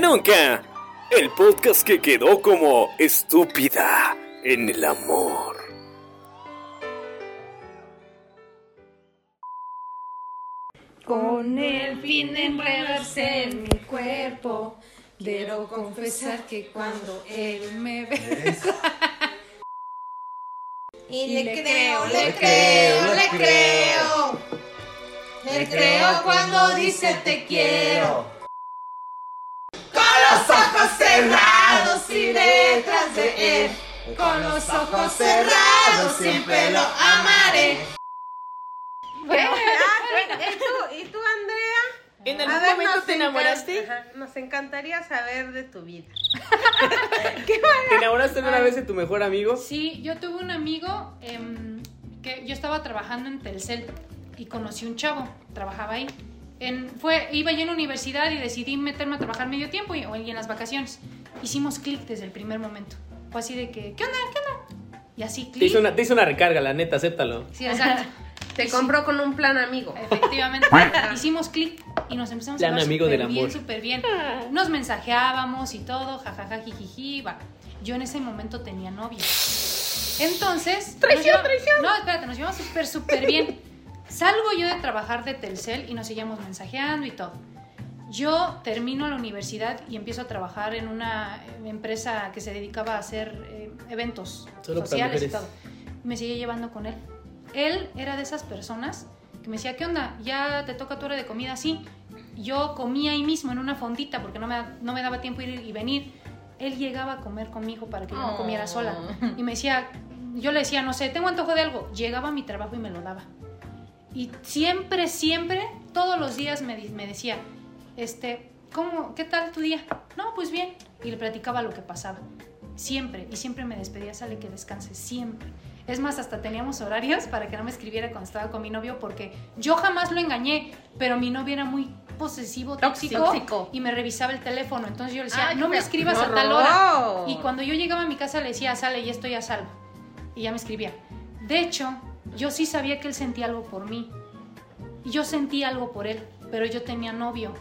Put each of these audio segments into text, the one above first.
Nunca Nunca, el podcast que quedó como estúpida en el amor. Con el fin de enredarse en mi cuerpo, debo confesar que cuando él me besa. Y le creo, le creo, le creo. Le creo cuando dice te quiero. Con los ojos cerrados y detrás de él. Con los ojos cerrados siempre lo amaré. Bueno, ¿y tú, ¿y tú, Andrea? ¿En algún momento te enamoraste? ajá, nos encantaría saber de tu vida. ¿Te enamoraste una vez de tu mejor amigo? Sí, yo tuve un amigo em, que yo estaba trabajando en Telcel y conocí un chavo, trabajaba ahí. En, fue, iba yo en la universidad y decidí meterme a trabajar medio tiempo y, y en las vacaciones. Hicimos clic desde el primer momento. Fue así de que, ¿qué onda? ¿Qué onda? Y así Te clic. hizo, una, te hizo una recarga, la neta, acéptalo. Sí, exacto. Te compró con un plan amigo. Efectivamente, hicimos clic y nos empezamos Plan a llevar amigo súper del bien, súper bien. Nos mensajeábamos y todo, jajaja, jijiji, va. Yo en ese momento tenía novio. Entonces... ¡Traición, traición! No, espérate, nos llevamos súper, súper bien. Salgo yo de trabajar de Telcel y nos seguíamos mensajeando y todo. Yo termino la universidad y empiezo a trabajar en una eh, empresa que se dedicaba a hacer eh, eventos Solo sociales y todo. Me seguía llevando con él. Él era de esas personas que me decía, ¿qué onda? ¿Ya te toca tu hora de comida? Sí. Yo comía ahí mismo en una fondita porque no me, no me daba tiempo ir y venir. Él llegaba a comer conmigo para que yo no comiera sola. Y me decía, yo le decía, no sé, tengo antojo de algo. Llegaba a mi trabajo y me lo daba. Y siempre, siempre, todos los días me, me decía, este, ¿cómo, qué tal tu día? No, pues bien. Y le platicaba lo que pasaba. Siempre, y siempre me despedía, sale que descanse, siempre. Es más, hasta teníamos horarios para que no me escribiera cuando estaba con mi novio, porque yo jamás lo engañé, pero mi novio era muy posesivo, tóxico, Tóxico. y me revisaba el teléfono. Entonces yo le decía, Ay, no me escribas ¡Qué a tal hora. Y cuando yo llegaba a mi casa le decía, sale, ya estoy a salvo. Y ya me escribía. De hecho, yo sí sabía que él sentía algo por mí. Y yo sentí algo por él, pero yo tenía novio.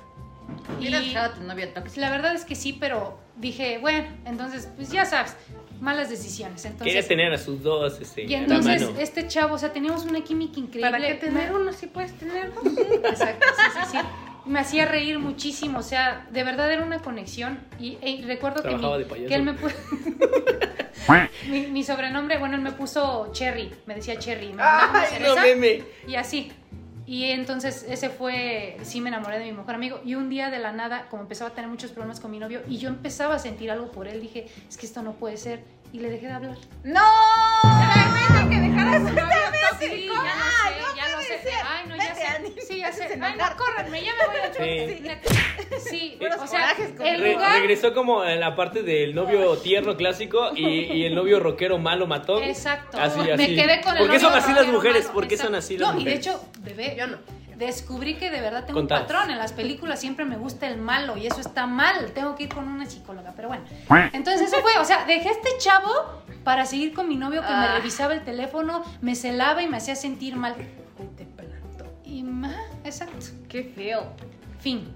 Y a tu novio tóxico. la verdad es que sí, pero dije, bueno, entonces, pues ya sabes, malas decisiones. Quería Entonces, tener a sus dos este, y entonces mano. este chavo, o sea, teníamos una química increíble. ¿Para qué tener uno si puedes tener dos? Exacto, sí, sí, sí. Me hacía reír muchísimo, o sea, de verdad era una conexión. Y, y recuerdo que, mi- de que él me puso. mi, mi sobrenombre, bueno, él me puso Cherry, me decía Cherry. Me Ay, no cereza meme. y así. Y entonces ese fue, sí me enamoré de mi mejor amigo. Y un día de la nada, como empezaba a tener muchos problemas con mi novio, y yo empezaba a sentir algo por él, dije, es que esto no puede ser. Y le dejé de hablar. ¡No! que su novio Sí, ya lo Ay, sé, no ya puede sé. Ay, no, ya sé. Sí, me ya sé. Ay, no, córranme, ya me voy a Sí. Sí, sí o sea, corajes con- el Re- lugar... regresó como en la parte del novio tierno clásico y, y el novio rockero malo matón. Exacto. Así, Me así. quedé con el ¿Por qué son así las mujeres? malo, ¿Por qué son así las No, y de mujeres? hecho, bebé, Yo no. descubrí que de verdad tengo un patrón. En las películas siempre me gusta el malo y eso está mal. Tengo que ir con una psicóloga, pero bueno. Entonces eso fue, o sea, dejé a este chavo para seguir con mi novio que me Ah. revisaba el teléfono, me celaba y me hacía sentir mal. Te planto. Y más, exacto. ¡Qué feo! Fin.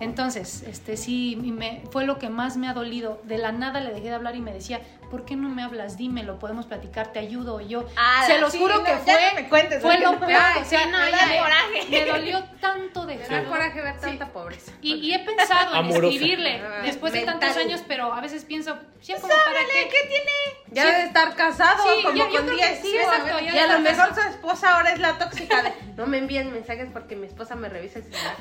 Entonces, este sí, me, fue lo que más me ha dolido. De la nada le dejé de hablar y me decía, ¿por qué no me hablas? Dímelo, podemos platicar, te ayudo. Y yo, Ah, se los sí, juro no, que ya fue, no me cuentes, fue lo peor. Ay, o sea, sí, no, me, me- coraje. me dolió tanto Me da dejarlo. coraje ver tanta pobreza. Y, y he pensado en Amorosa. escribirle Ah, después de mental. tantos años, pero a veces pienso, ya como para qué. ¿Qué tiene? Ya Sí. debe estar casado, Sí, como yo- yo con creo 10 que sí, hijos. exacto, ya y a lo mejor su esposa ahora es la tóxica de no me envíen mensajes porque mi esposa me revisa el celular.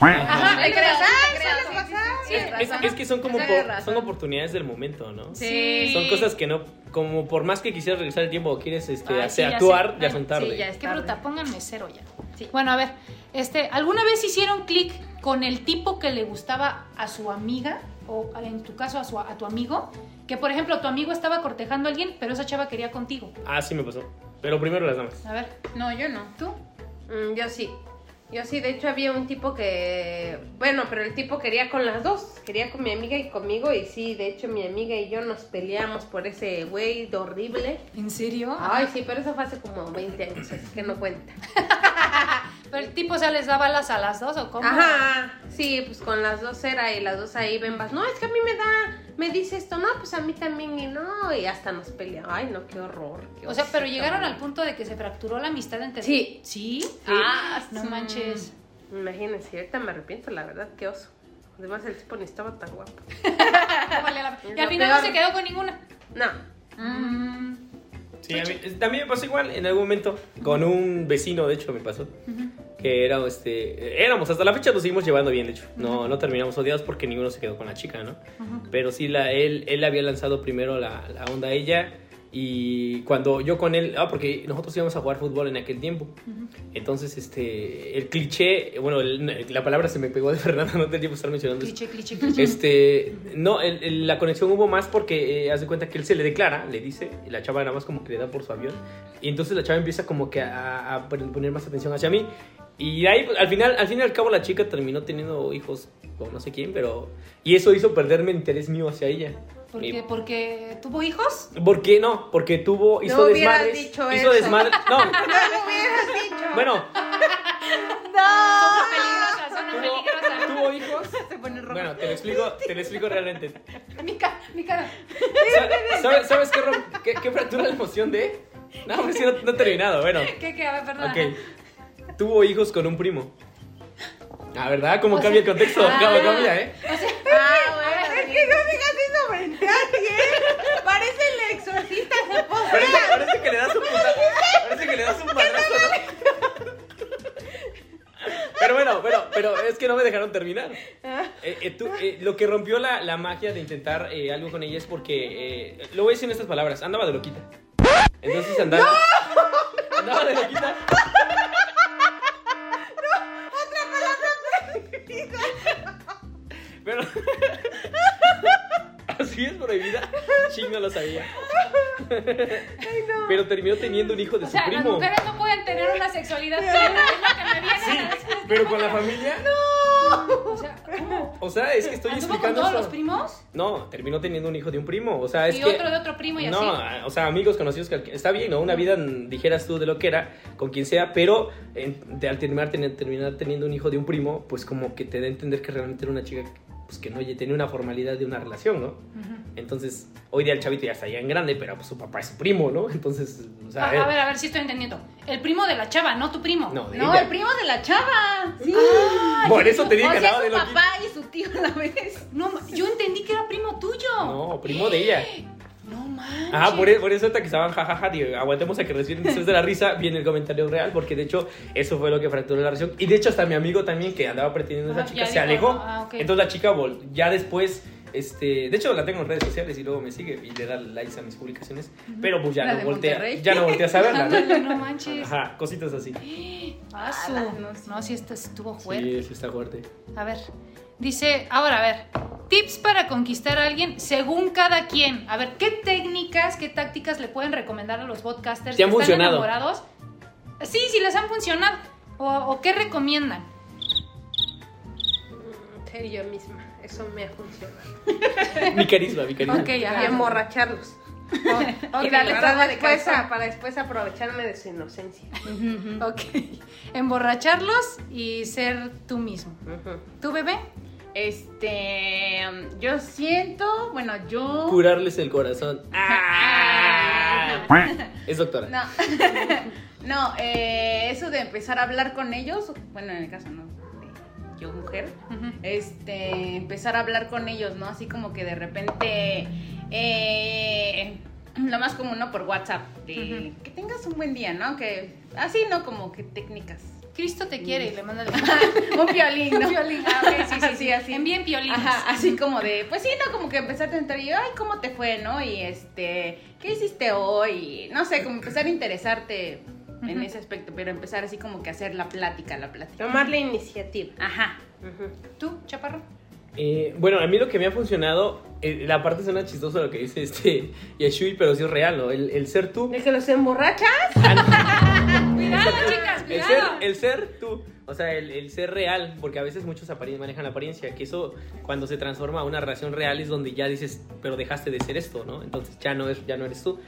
Ajá, te es creas, te sí, sí, sí, Es, que son como son oportunidades del momento, ¿no? Sí. Son cosas que no, como por más que quisieras regresar el tiempo o quieres este, Ay, hacer- sí, ya actuar, sé. ya son tarde. sí, ya es tarde. bruta, pónganme cero ya. Bueno, a ver, este, ¿alguna vez hicieron clic con el tipo que le gustaba a su amiga? O en tu caso a, su, a tu amigo. Que por ejemplo, tu amigo estaba cortejando a alguien, pero esa chava quería contigo. Ah, sí me pasó. Pero primero las damas. A ver, No, yo no. ¿tú? Mm, yo sí. Yo sí, de hecho había un tipo que, bueno, pero el tipo quería con las dos, quería con mi amiga y conmigo y sí, de hecho mi amiga y yo nos peleamos por ese güey de horrible. ¿En serio? Ay, sí, pero eso fue hace como 20 años, así que no cuenta. Pero el tipo, o sea, les daba alas a las dos o cómo? Ajá, sí, pues con las dos era y las dos ahí bembas. No, es que a mí me da, me dice esto, no, pues a mí también y no, y hasta nos peleamos. Ay, no, qué horror. qué O sea, pero llegaron al punto de que se fracturó la amistad entre Sí. ¿Sí? Ah, no manches. Imagínense, ahorita me arrepiento, la verdad, qué oso. Además, el tipo ni estaba tan guapo. No valía la- Es Y al final no se quedó con ninguna. No, Mm. Sí, a mí, también me pasó igual en algún momento con un vecino, de hecho me pasó, que era, este, éramos, hasta la fecha nos seguimos llevando bien, de hecho, no, no terminamos odiados porque ninguno se quedó con la chica, ¿no? Pero sí, la, él, él había lanzado primero la, la onda a ella y cuando yo con él, ah, porque nosotros íbamos a jugar fútbol en aquel tiempo, entonces, este, el cliché, bueno, el- la palabra se me pegó de Fernanda, no tenía de estar mencionando eso. Cliché, cliché, cliché. Este, no, el- el- la conexión hubo más porque eh, haz de cuenta que él se le declara, le dice, y la chava nada más como que le da por su avión, y entonces la chava empieza como que a, a poner más atención hacia mí, y ahí, pues, al final, al fin y al cabo la chica terminó teniendo hijos con no sé quién, pero, y eso hizo perderme interés mío hacia ella. ¿Por qué? ¿Porque tuvo hijos? ¿Por qué no? Porque tuvo, hizo No hubieras desmadres, dicho hizo eso. desmadres, no, no lo hubieras dicho. bueno, Son peligrosas, son tuvo, peligrosas. tuvo hijos, Se pone rojo. bueno, te lo explico, te lo explico realmente. Mi, ca- mi cara. Sa- ¿Sabes, ¿sabes qué, qué, qué fractura la emoción de? No, pues sí, no, no he terminado. Bueno, ¿Qué, qué? A ver, perdón. ok. Tuvo hijos con un primo. Ah, ¿verdad? ¿Cómo O cambia el sea- contexto? Ah. ¿Cómo cambia, eh? O sea, Ah, bueno. Que no digas eso frente a alguien. Parece el exorcista se posee. Parece, parece que le das un puta... Parece que le das un madrazo, ¿no? Pero bueno, pero, pero es que no me dejaron terminar. Eh, eh, tú, eh, lo que rompió la, la magia de intentar eh, algo con ella es porque, eh, lo voy a decir en estas palabras, andaba de loquita. Entonces andaba... Andaba de loquita. Pero... Así es prohibida. Ching, no lo sabía. Pero terminó teniendo un hijo de o su sea, las primo. mujeres no pueden tener una sexualidad plena. Es lo que me viene Sí, a decir. pero con la familia. O sea, ¿cómo? O sea, es que estoy ¿Anduvo explicando con todos eso. los primos? No, terminó teniendo un hijo de un primo. O sea, es y que. otro de otro primo y no, así. o sea, amigos conocidos que está bien, ¿no? Una vida, dijeras tú, de lo que era, con quien sea, pero de- al terminar, tener- terminar teniendo un hijo de un primo, pues como que te da a entender que realmente era una chica pues que no oye, tenía una formalidad de una relación, ¿no? Entonces, hoy día el chavito ya está ya en grande, pero pues su papá es su primo, ¿no? Entonces, o sea, A, él- a ver, a ver si estoy entendiendo. El primo de la chava, no tu primo. no, de No, el primo de la chava. Sí. Por eso te dije o que sea, de su papá y su tío a la vez. No, yo entendí que era primo tuyo. No, primo de ella. Manches. Ah, por, por eso ahorita que estaban jajaja, digo, aguantemos a que recién después de la risa viene el comentario real, porque de hecho eso fue lo que fracturó la relación. Y de hecho hasta mi amigo también que andaba pretendiendo a esa Ah, chica se dijo, alejó. Ah, ok. Entonces la chica vol- ya después, este, de hecho la tengo en redes sociales y luego me sigue y le da likes a mis publicaciones, pero pues ya La no voltea, Monterrey. ya no voltea a saberla. Ándale, ¿no? no manches. Ajá, cositas así. Ah, su- Ala, no, sí. No, sí, esto estuvo fuerte. Sí, sí está fuerte. A ver, dice, ahora a ver, tips para conquistar a alguien según cada quien. A ver, ¿qué técnicas, qué tácticas le pueden recomendar a los podcasters ¿Te han que están funcionado? enamorados? Sí, sí les han funcionado. O, o qué recomiendan. Ser yo misma, eso me ha funcionado. Mi carisma, mi carisma. Ok, Y ajá. emborracharlos. Ok, y darles para para, después a- para después aprovecharme de su inocencia. Ok. Emborracharlos y ser tú mismo. Ujú. ¿Tú, bebé? Este, yo siento, bueno, yo... Curarles el corazón. Ah. Es doctora. No, no, eh, eso de empezar a hablar con ellos, bueno, en el caso no, de yo mujer, este, empezar a hablar con ellos, ¿no? Así como que de repente, eh, lo más común, ¿no? Por WhatsApp, de que tengas un buen día, ¿no? Que así, ¿no? Como que técnicas. Cristo te quiere y le manda el... un violín, ¿no? Un violín. Ah, ok, sí, sí, sí. Así, así. Envíen piolines. Ajá, así como de, pues sí, ¿no? Como que empezar a tentar y, ay, ¿cómo te fue, no? Y este, ¿qué hiciste hoy? No sé, como empezar a interesarte en ese aspecto, pero empezar así como que a hacer la plática, la plática. Tomar la iniciativa. Ajá. ¿Tú, chaparro? Eh, bueno, a mí lo que me ha funcionado, eh, la parte suena chistoso lo que dice este Yashui, pero sí es real, ¿no? El, el ser tú. ¿De que los emborrachas? Cuidado, chicas, El ser, cuidado. el ser tú. O sea, el, el ser real, porque a veces muchos manejan la apariencia, que eso cuando se transforma a una relación real es donde ya dices, pero dejaste de ser esto, ¿no? Entonces ya no, es, ya no eres tú.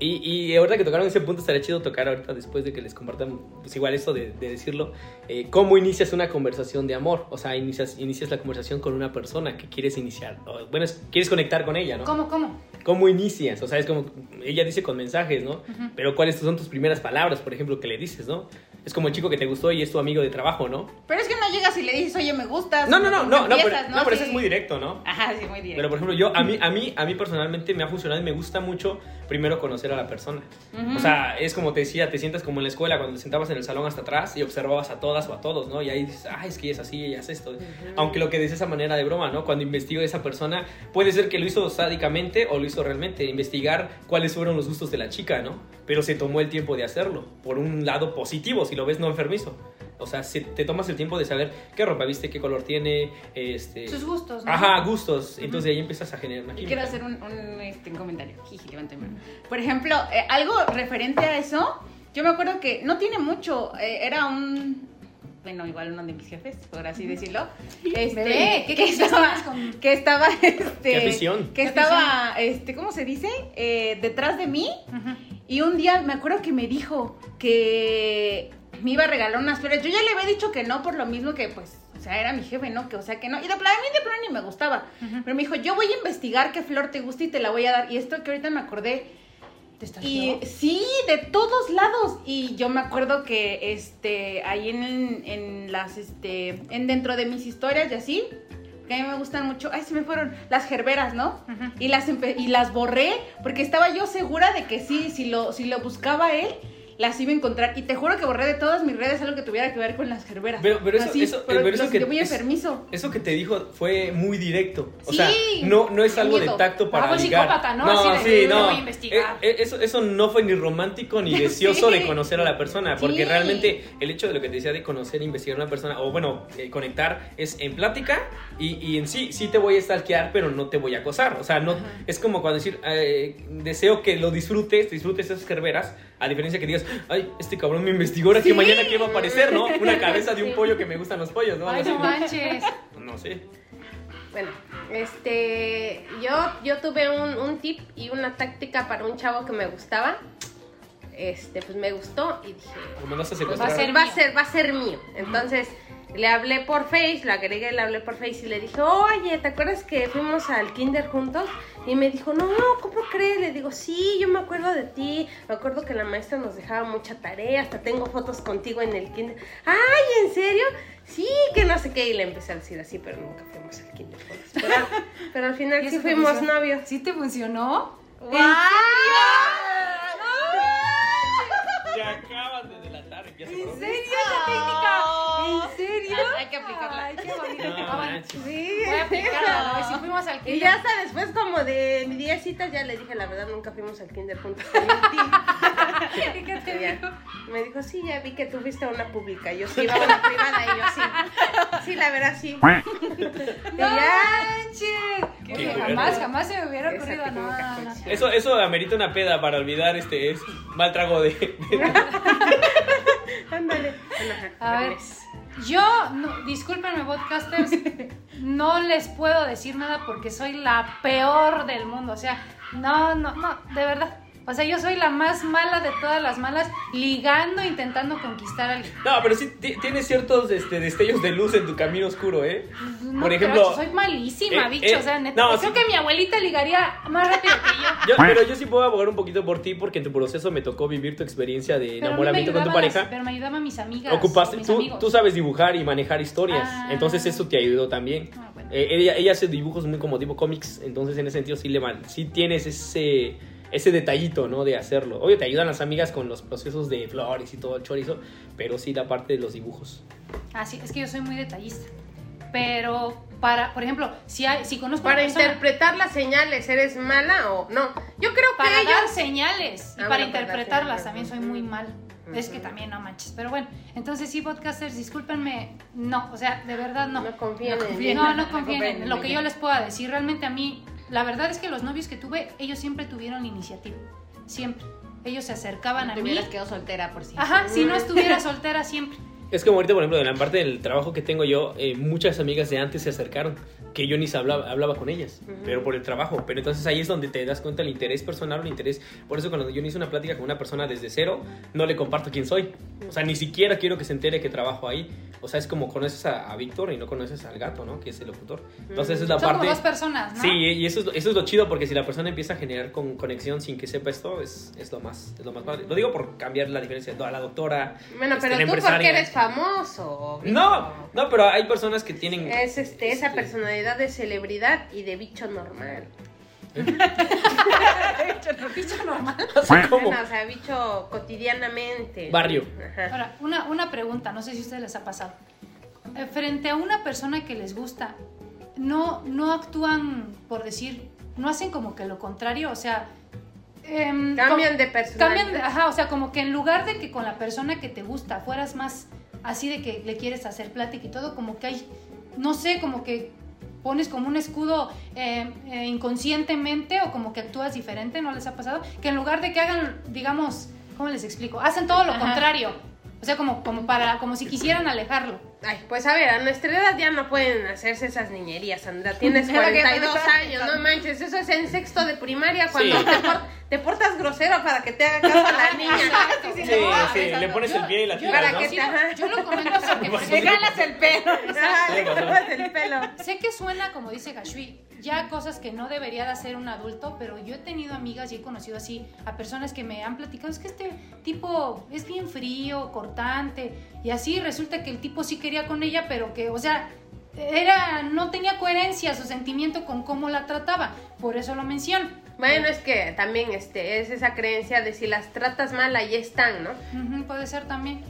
Y, y ahorita que tocaron ese punto, estaría chido tocar ahorita después de que les compartan, pues igual esto de, de decirlo, eh, cómo inicias una conversación de amor. O sea, inicias, inicias la conversación con una persona que quieres iniciar, o, bueno, es- quieres conectar con ella, ¿no? ¿Cómo, cómo? ¿Cómo inicias? O sea, es como, ella dice con mensajes, ¿no? Pero ¿cuáles son tus primeras palabras, por ejemplo, que le dices, ¿no? Es como el chico que te gustó y es tu amigo de trabajo, ¿no? Pero es que no llegas y le dices, oye, me gustas. No, no, no, no, no, pero, no, pero eso Sí. es muy directo, ¿no? Ajá, sí, muy directo. Pero por ejemplo, yo a mí a mí a mí personalmente me ha funcionado y me gusta mucho primero conocer a la persona. O sea, es como te decía, te sientas como en la escuela cuando te sentabas en el salón hasta atrás y observabas a todas o a todos, ¿no? Y ahí dices, "Ah, es que ella es así, ella es esto." Aunque lo que dices esa manera de broma, ¿no? Cuando investigo a esa persona, puede ser que lo hizo sádicamente o lo hizo realmente, investigar cuáles fueron los gustos de la chica, ¿no? Pero se tomó el tiempo de hacerlo, por un lado positivo, si lo ves no enfermizo. O sea, si te tomas el tiempo de saber qué ropa viste, qué color tiene, este... Sus gustos, ¿no? Ajá, gustos. Entonces ahí empiezas a generar una Y química. quiero hacer un, un, este, un comentario. Jiji, levanta mi mano. Por ejemplo, eh, algo referente a eso, yo me acuerdo que no tiene mucho, eh, era un, bueno, igual uno de mis jefes, por así decirlo, este, Bebé, ¿qué que, estaba, con- que estaba, este, Qué afición. que Qué estaba, este, ¿cómo se dice? Eh, detrás de mí y un día me acuerdo que me dijo que me iba a regalar unas flores. Yo ya le había dicho que no por lo mismo que, pues, o sea, era mi jefe, ¿no? Que, o sea, que no. Y de plano, a mí de plano ni me gustaba. Ujú. Pero me dijo, yo voy a investigar qué flor te gusta y te la voy a dar. Y esto que ahorita me acordé. ¿Te estás Y sí, de todos lados. Y yo me acuerdo que, este, ahí en, en las, este, en dentro de mis historias y así, que a mí me gustan mucho, ay, se me fueron las gerberas, ¿no? Y las, y las borré porque estaba yo segura de que sí, si lo, si lo buscaba él, las iba a encontrar. Y te juro que borré de todas mis redes algo que tuviera que ver con las gerberas. Pero- pero eso- Así, eso- pero pero eso que muy enfermizo. Eso que te dijo fue muy directo. O Sí, sea, no, no es algo de tacto para Ah, fue ligar. psicópata, ¿no? Así de, sí, "Lo no. voy a investigar". Eh, eh, eso, eso no fue ni romántico ni deseoso Sí. de conocer a la persona. Porque Sí. realmente el hecho de lo que te decía de conocer e investigar a una persona, o bueno, eh, conectar, es en plática y, y en sí, sí te voy a stalkear, pero no te voy a acosar. O sea, no, es como cuando decir, eh, deseo que lo disfrutes, disfrutes esas gerberas, a diferencia que digas, ay, este cabrón me investigó, ahora que Sí. mañana qué va a aparecer, ¿no? Una cabeza de un pollo que me gustan los pollos, ¿no? Ay, no manches. No sé. Bueno, este, yo, yo tuve un, un tip y una táctica para un chavo que me gustaba. Este, pues me gustó y dije, Lo mandaste a pues secuestrar. va a ser va a ser, va a ser mío. Entonces le hablé por Face, lo agregué, le hablé por Face y le dije, oye, ¿te acuerdas que fuimos al kinder juntos? Y me dijo, no, ¿cómo crees? Le digo, sí, yo me acuerdo de ti. Me acuerdo que la maestra nos dejaba mucha tarea, hasta tengo fotos contigo en el kinder. Ay, ¿en serio? Sí, que no sé qué. Y le empecé a decir así, pero nunca fuimos al kinder juntos. Pero, pero al final ¿Y sí fuimos funcionó? novios. ¿Sí te funcionó? Te acabas de. Ya se acordó. serio esa técnica? ¿En serio? Hay que aplicarla. Ay, qué bonito. No, Ah, bueno. manches. Sí. Voy a aplicarla, ver si fuimos al Y kinder. ya hasta después como de mi 10 citas ya le dije la verdad, nunca fuimos al kinder juntos. ¿Y qué te Y dijo? Me dijo, sí, ya vi que tú fuiste a una pública. Yo sí iba a una privada y yo sí. Sí, la verdad sí. ¡No Y ya. manches! Qué Que bueno. jamás, jamás se me hubiera Esa ocurrido. No, técnica no. funciona. Eso, eso amerita una peda para olvidar este es mal trago de, de- Ándale. A ver, yo, no, discúlpenme, podcasters, no les puedo decir nada porque soy la peor del mundo. O sea, no, no, no, de verdad. O sea, yo soy la más mala de todas las malas, ligando, intentando conquistar a alguien. No, pero sí ti- tienes ciertos este, destellos de luz en tu camino oscuro, ¿eh? No, Por ejemplo, baches, soy malísima, eh, bicho. eh, o sea, neta. no, creo sí. que mi abuelita ligaría más rápido que yo. yo- pero yo sí puedo abogar un poquito por ti porque en tu proceso me tocó vivir tu experiencia de Pero enamoramiento con tu ayudaban las- pareja. pero me ayudaban mis amigas. Ocupaste, mis tú, amigos. tú sabes dibujar y manejar historias, Ah. entonces eso te ayudó también. Ah, bueno. Eh, ella, ella hace dibujos muy como tipo cómics, entonces en ese sentido sí le sí tienes ese ese detallito, ¿no? De hacerlo. Obvio, te ayudan las amigas con los procesos de flores y todo el chorizo, pero sí la parte de los dibujos. Ah, sí, es que yo soy muy detallista. Pero para, por ejemplo, si hay, si conozco Para persona, interpretar las señales, ¿eres mala o no? Yo creo que para dar ellos... señales y Ah, para bueno, para interpretarlas señales, también soy muy mal. Es que también no manches. Pero bueno, entonces sí, podcasters, discúlpenme. No, o sea, de verdad no. No confíen en confíen. No, no confíen confíen en en lo que yo les pueda decir. Realmente a mí, la verdad es que los novios que tuve, ellos siempre tuvieron iniciativa. Siempre. Ellos se acercaban a Te mí. hubieras quedado soltera por si. Ajá, si no estuviera soltera siempre. Es como ahorita, por ejemplo, en la parte del trabajo que tengo yo, eh, muchas amigas de antes se acercaron, que yo ni hablaba, hablaba con ellas, pero por el trabajo. Pero entonces ahí es donde te das cuenta el interés personal el interés. Por eso cuando yo hice una plática con una persona desde cero, no le comparto quién soy. O sea, ni siquiera quiero que se entere que trabajo ahí. O sea, es como conoces a, a Víctor y no conoces al gato, ¿no? Que es el locutor. Entonces es la Son parte... como dos personas, ¿no? Sí, y eso es, eso es lo chido porque si la persona empieza a generar con, conexión sin que sepa esto, es, es, lo más, es lo más padre. Lo digo por cambiar la diferencia a la doctora. Bueno, este, pero tú porque eres famoso. No, no, pero hay personas que tienen. Es este, esa este, de celebridad y de bicho normal. Bicho normal. ¿Cómo? Bueno, o sea, bicho cotidianamente. Barrio. Ajá. Ahora, una, una pregunta, no sé si a ustedes les ha pasado. Eh, Frente a una persona que les gusta, no, no actúan, por decir, no hacen como que lo contrario, o sea... em, Cambian de personalidad. Cambian de, ajá, o sea, como que en lugar de que con la persona que te gusta fueras más así de que le quieres hacer plática y todo, como que hay, no sé, como que pones como un escudo eh, eh, inconscientemente o como que actúas diferente, ¿no les ha pasado? Que en lugar de que hagan, digamos, ¿cómo les explico? Hacen todo lo Ajá. contrario. O sea, como, como para, como si quisieran alejarlo. Ay, pues a ver, a nuestra edad ya no pueden hacerse esas niñerías, Sandra. Tienes Es lo que 42 pensaba. años, no manches. Eso es en sexto de primaria cuando Sí. te, por- te portas grosero para que te haga caso a la niña. Sí, sí, le pones el pie y la tiras, ¿no? que Sí, te- ajá. yo lo comento porque ejemplo, ganas el pelo. Sí, le cortas el pelo. sé que suena, como dice Gashui, ya cosas que no debería de hacer un adulto, pero yo he tenido amigas y he conocido así a personas que me han platicado, es que este tipo es bien frío, cortante, y así resulta que el tipo sí quería con ella, pero que, o sea, era, no tenía coherencia su sentimiento con cómo la trataba, por eso lo menciono. Bueno, es que también este, es esa creencia de si las tratas mal, ahí están, ¿no? Puede ser también.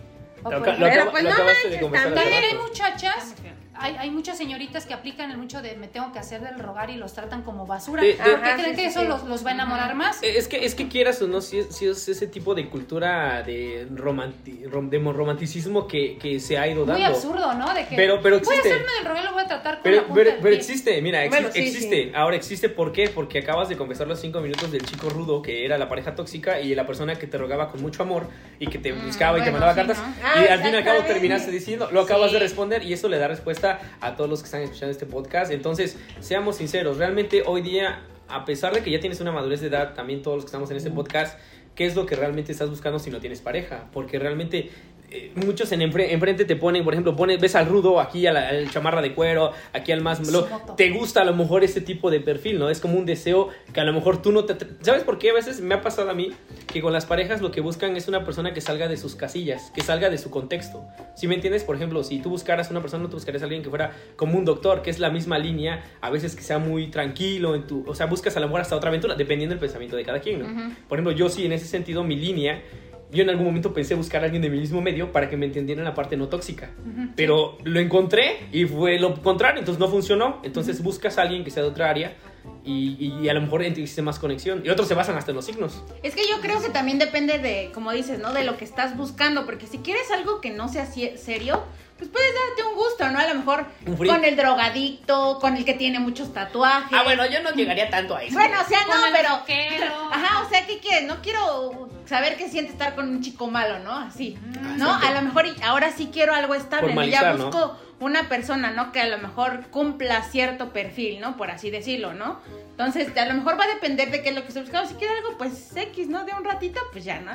O Lo, lo Pero, pues, lo no manches, También hay muchachas, hay, hay muchas señoritas que aplican el mucho de me tengo que hacer del rogar y los tratan como basura. De- de- ¿Por qué Ajá, creen sí, que sí, eso sí. los, los va a enamorar más? Es que, es que quieras o no, si es, si es ese tipo de cultura de, romanti- rom- de romanticismo que, que se ha ido dando. Muy absurdo, ¿no? De que Pero- pero voy a existe. hacerme del rogar, lo voy a tratar con la Pero, punta pero, existe, mira, exi- Bueno, sí, existe. Ahora existe, ¿por qué? Porque acabas de confesar los cinco minutos del chico rudo que era la pareja tóxica y la persona que te rogaba con mucho amor y que te buscaba y te mandaba sí, cartas. ¿no? Ah, y al fin y al cabo terminaste diciendo, lo acabas Sí. de responder y eso le da respuesta a todos los que están escuchando este podcast. Entonces, seamos sinceros, realmente hoy día, a pesar de que ya tienes una madurez de edad, también todos los que estamos en este podcast, ¿qué es lo que realmente estás buscando si no tienes pareja? Porque realmente eh, muchos en enfre- enfrente te ponen, por ejemplo, pones, ves al rudo, aquí al, al chamarra de cuero, aquí al más... lo- te gusta a lo mejor ese tipo de perfil, ¿no? Es como un deseo que a lo mejor tú no te... ¿Sabes por qué? A veces me ha pasado a mí que con las parejas lo que buscan es una persona que salga de sus casillas, que salga de su contexto. Si me entiendes? Por ejemplo, si tú buscaras una persona, no te buscarías a alguien que fuera como un doctor, que es la misma línea, a veces que sea muy tranquilo en tu... O sea, buscas a lo mejor hasta otra aventura, dependiendo del pensamiento de cada quien, ¿no? Por ejemplo, yo sí, en ese sentido, mi línea... Yo en algún momento pensé buscar a alguien de mi mismo medio para que me entendiera en la parte no tóxica. Pero lo encontré y fue lo contrario, entonces no funcionó. Entonces buscas a alguien que sea de otra área y, y a lo mejor existe más conexión. Y otros se basan hasta en los signos. Es que yo creo que también depende de, como dices, ¿no? De lo que estás buscando. Porque si quieres algo que no sea serio, pues puedes darte un gusto, ¿no? A lo mejor con el drogadicto, con el que tiene muchos tatuajes. Ah, bueno, yo no llegaría tanto a eso. Bueno, o sea, Con no, el pero. rockero. Ajá, o sea, ¿qué quieres? No quiero saber qué siente estar con un chico malo, ¿no? Así. Ah, ¿No? A lo mejor y- ahora sí quiero algo estable. ¿no? Ya busco una persona, ¿no? Que a lo mejor cumpla cierto perfil, ¿no? Por así decirlo, ¿no? Entonces, a lo mejor va a depender de qué es lo que estoy buscando. Si quiere algo, pues X, ¿no? De un ratito, pues ya, ¿no?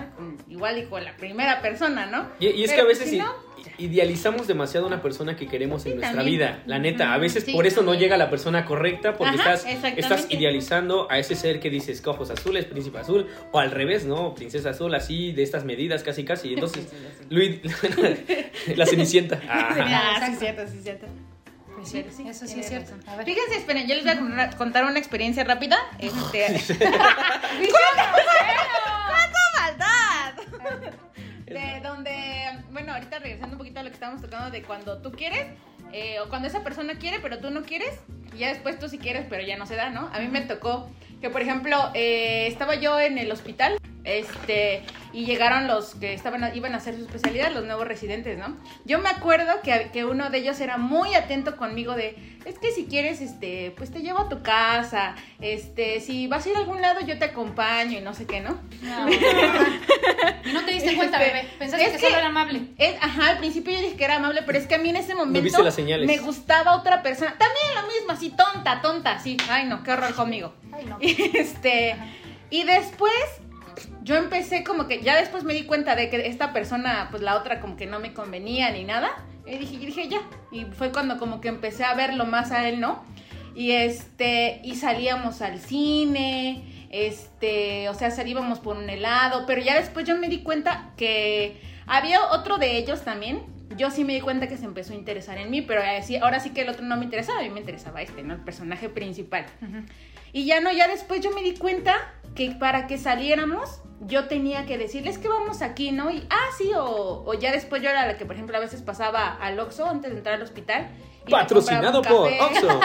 Igual y con la primera persona, ¿no? Y, y es que a veces si no, idealizamos demasiado a una persona que queremos en nuestra también. vida. La neta, a veces Sí, por eso no llega la persona correcta porque Ajá, estás, estás idealizando a ese ser que dices que ojos azules, príncipe azul, o al revés, ¿no? Princesa azul, así, de estas medidas, casi, casi. Entonces, Luis, la cenicienta. Ah. Cierto, sí, es cierto. Pues sí, Pero sí, eso sí es cierto. razón. A ver. Fíjense, esperen, yo les voy a contar- contar una experiencia rápida. Este. ¡Cuánta maldad! De donde, bueno, ahorita regresando un poquito a lo que estábamos tocando de cuando tú quieres, eh, o cuando esa persona quiere, pero tú no quieres, y ya después tú sí quieres, pero ya no se da, ¿no? A mí me tocó que, por ejemplo, eh, estaba yo en el hospital, este, y llegaron los que estaban, iban a hacer su especialidad, los nuevos residentes, ¿no? Yo me acuerdo que, que uno de ellos era muy atento conmigo de, es que si quieres, este, pues te llevo a tu casa, este, si vas a ir a algún lado yo te acompaño y no sé qué, ¿no? No. ¿Y no te diste cuenta, Este, bebé? Pensaste es que, que- solo era amable. Es- ajá, al principio yo dije que era amable, pero es que a mí en ese momento viste las señales. me gustaba otra persona. También lo mismo, así tonta, tonta, así. Ay, no, qué horror conmigo. Ay, no. Y este, y después yo empecé como que ya después me di cuenta de que esta persona, pues la otra como que no me convenía ni nada. Y dije, y dije ya. Y fue cuando como que empecé a verlo más a él, ¿no? Y este, y salíamos al cine, este, o sea, salíamos por un helado, pero ya después yo me di cuenta que había otro de ellos también. Yo sí me di cuenta que se empezó a interesar en mí, pero ahora sí, ahora sí que el otro no me interesaba, a mí me interesaba este, ¿no? El personaje principal. Y ya no, ya después yo me di cuenta que para que saliéramos, yo tenía que decirles que vamos aquí, ¿no? Y, ah, sí, o, o ya después yo era la que, por ejemplo, a veces pasaba al Oxxo antes de entrar al hospital. Patrocinado por. Oxxo.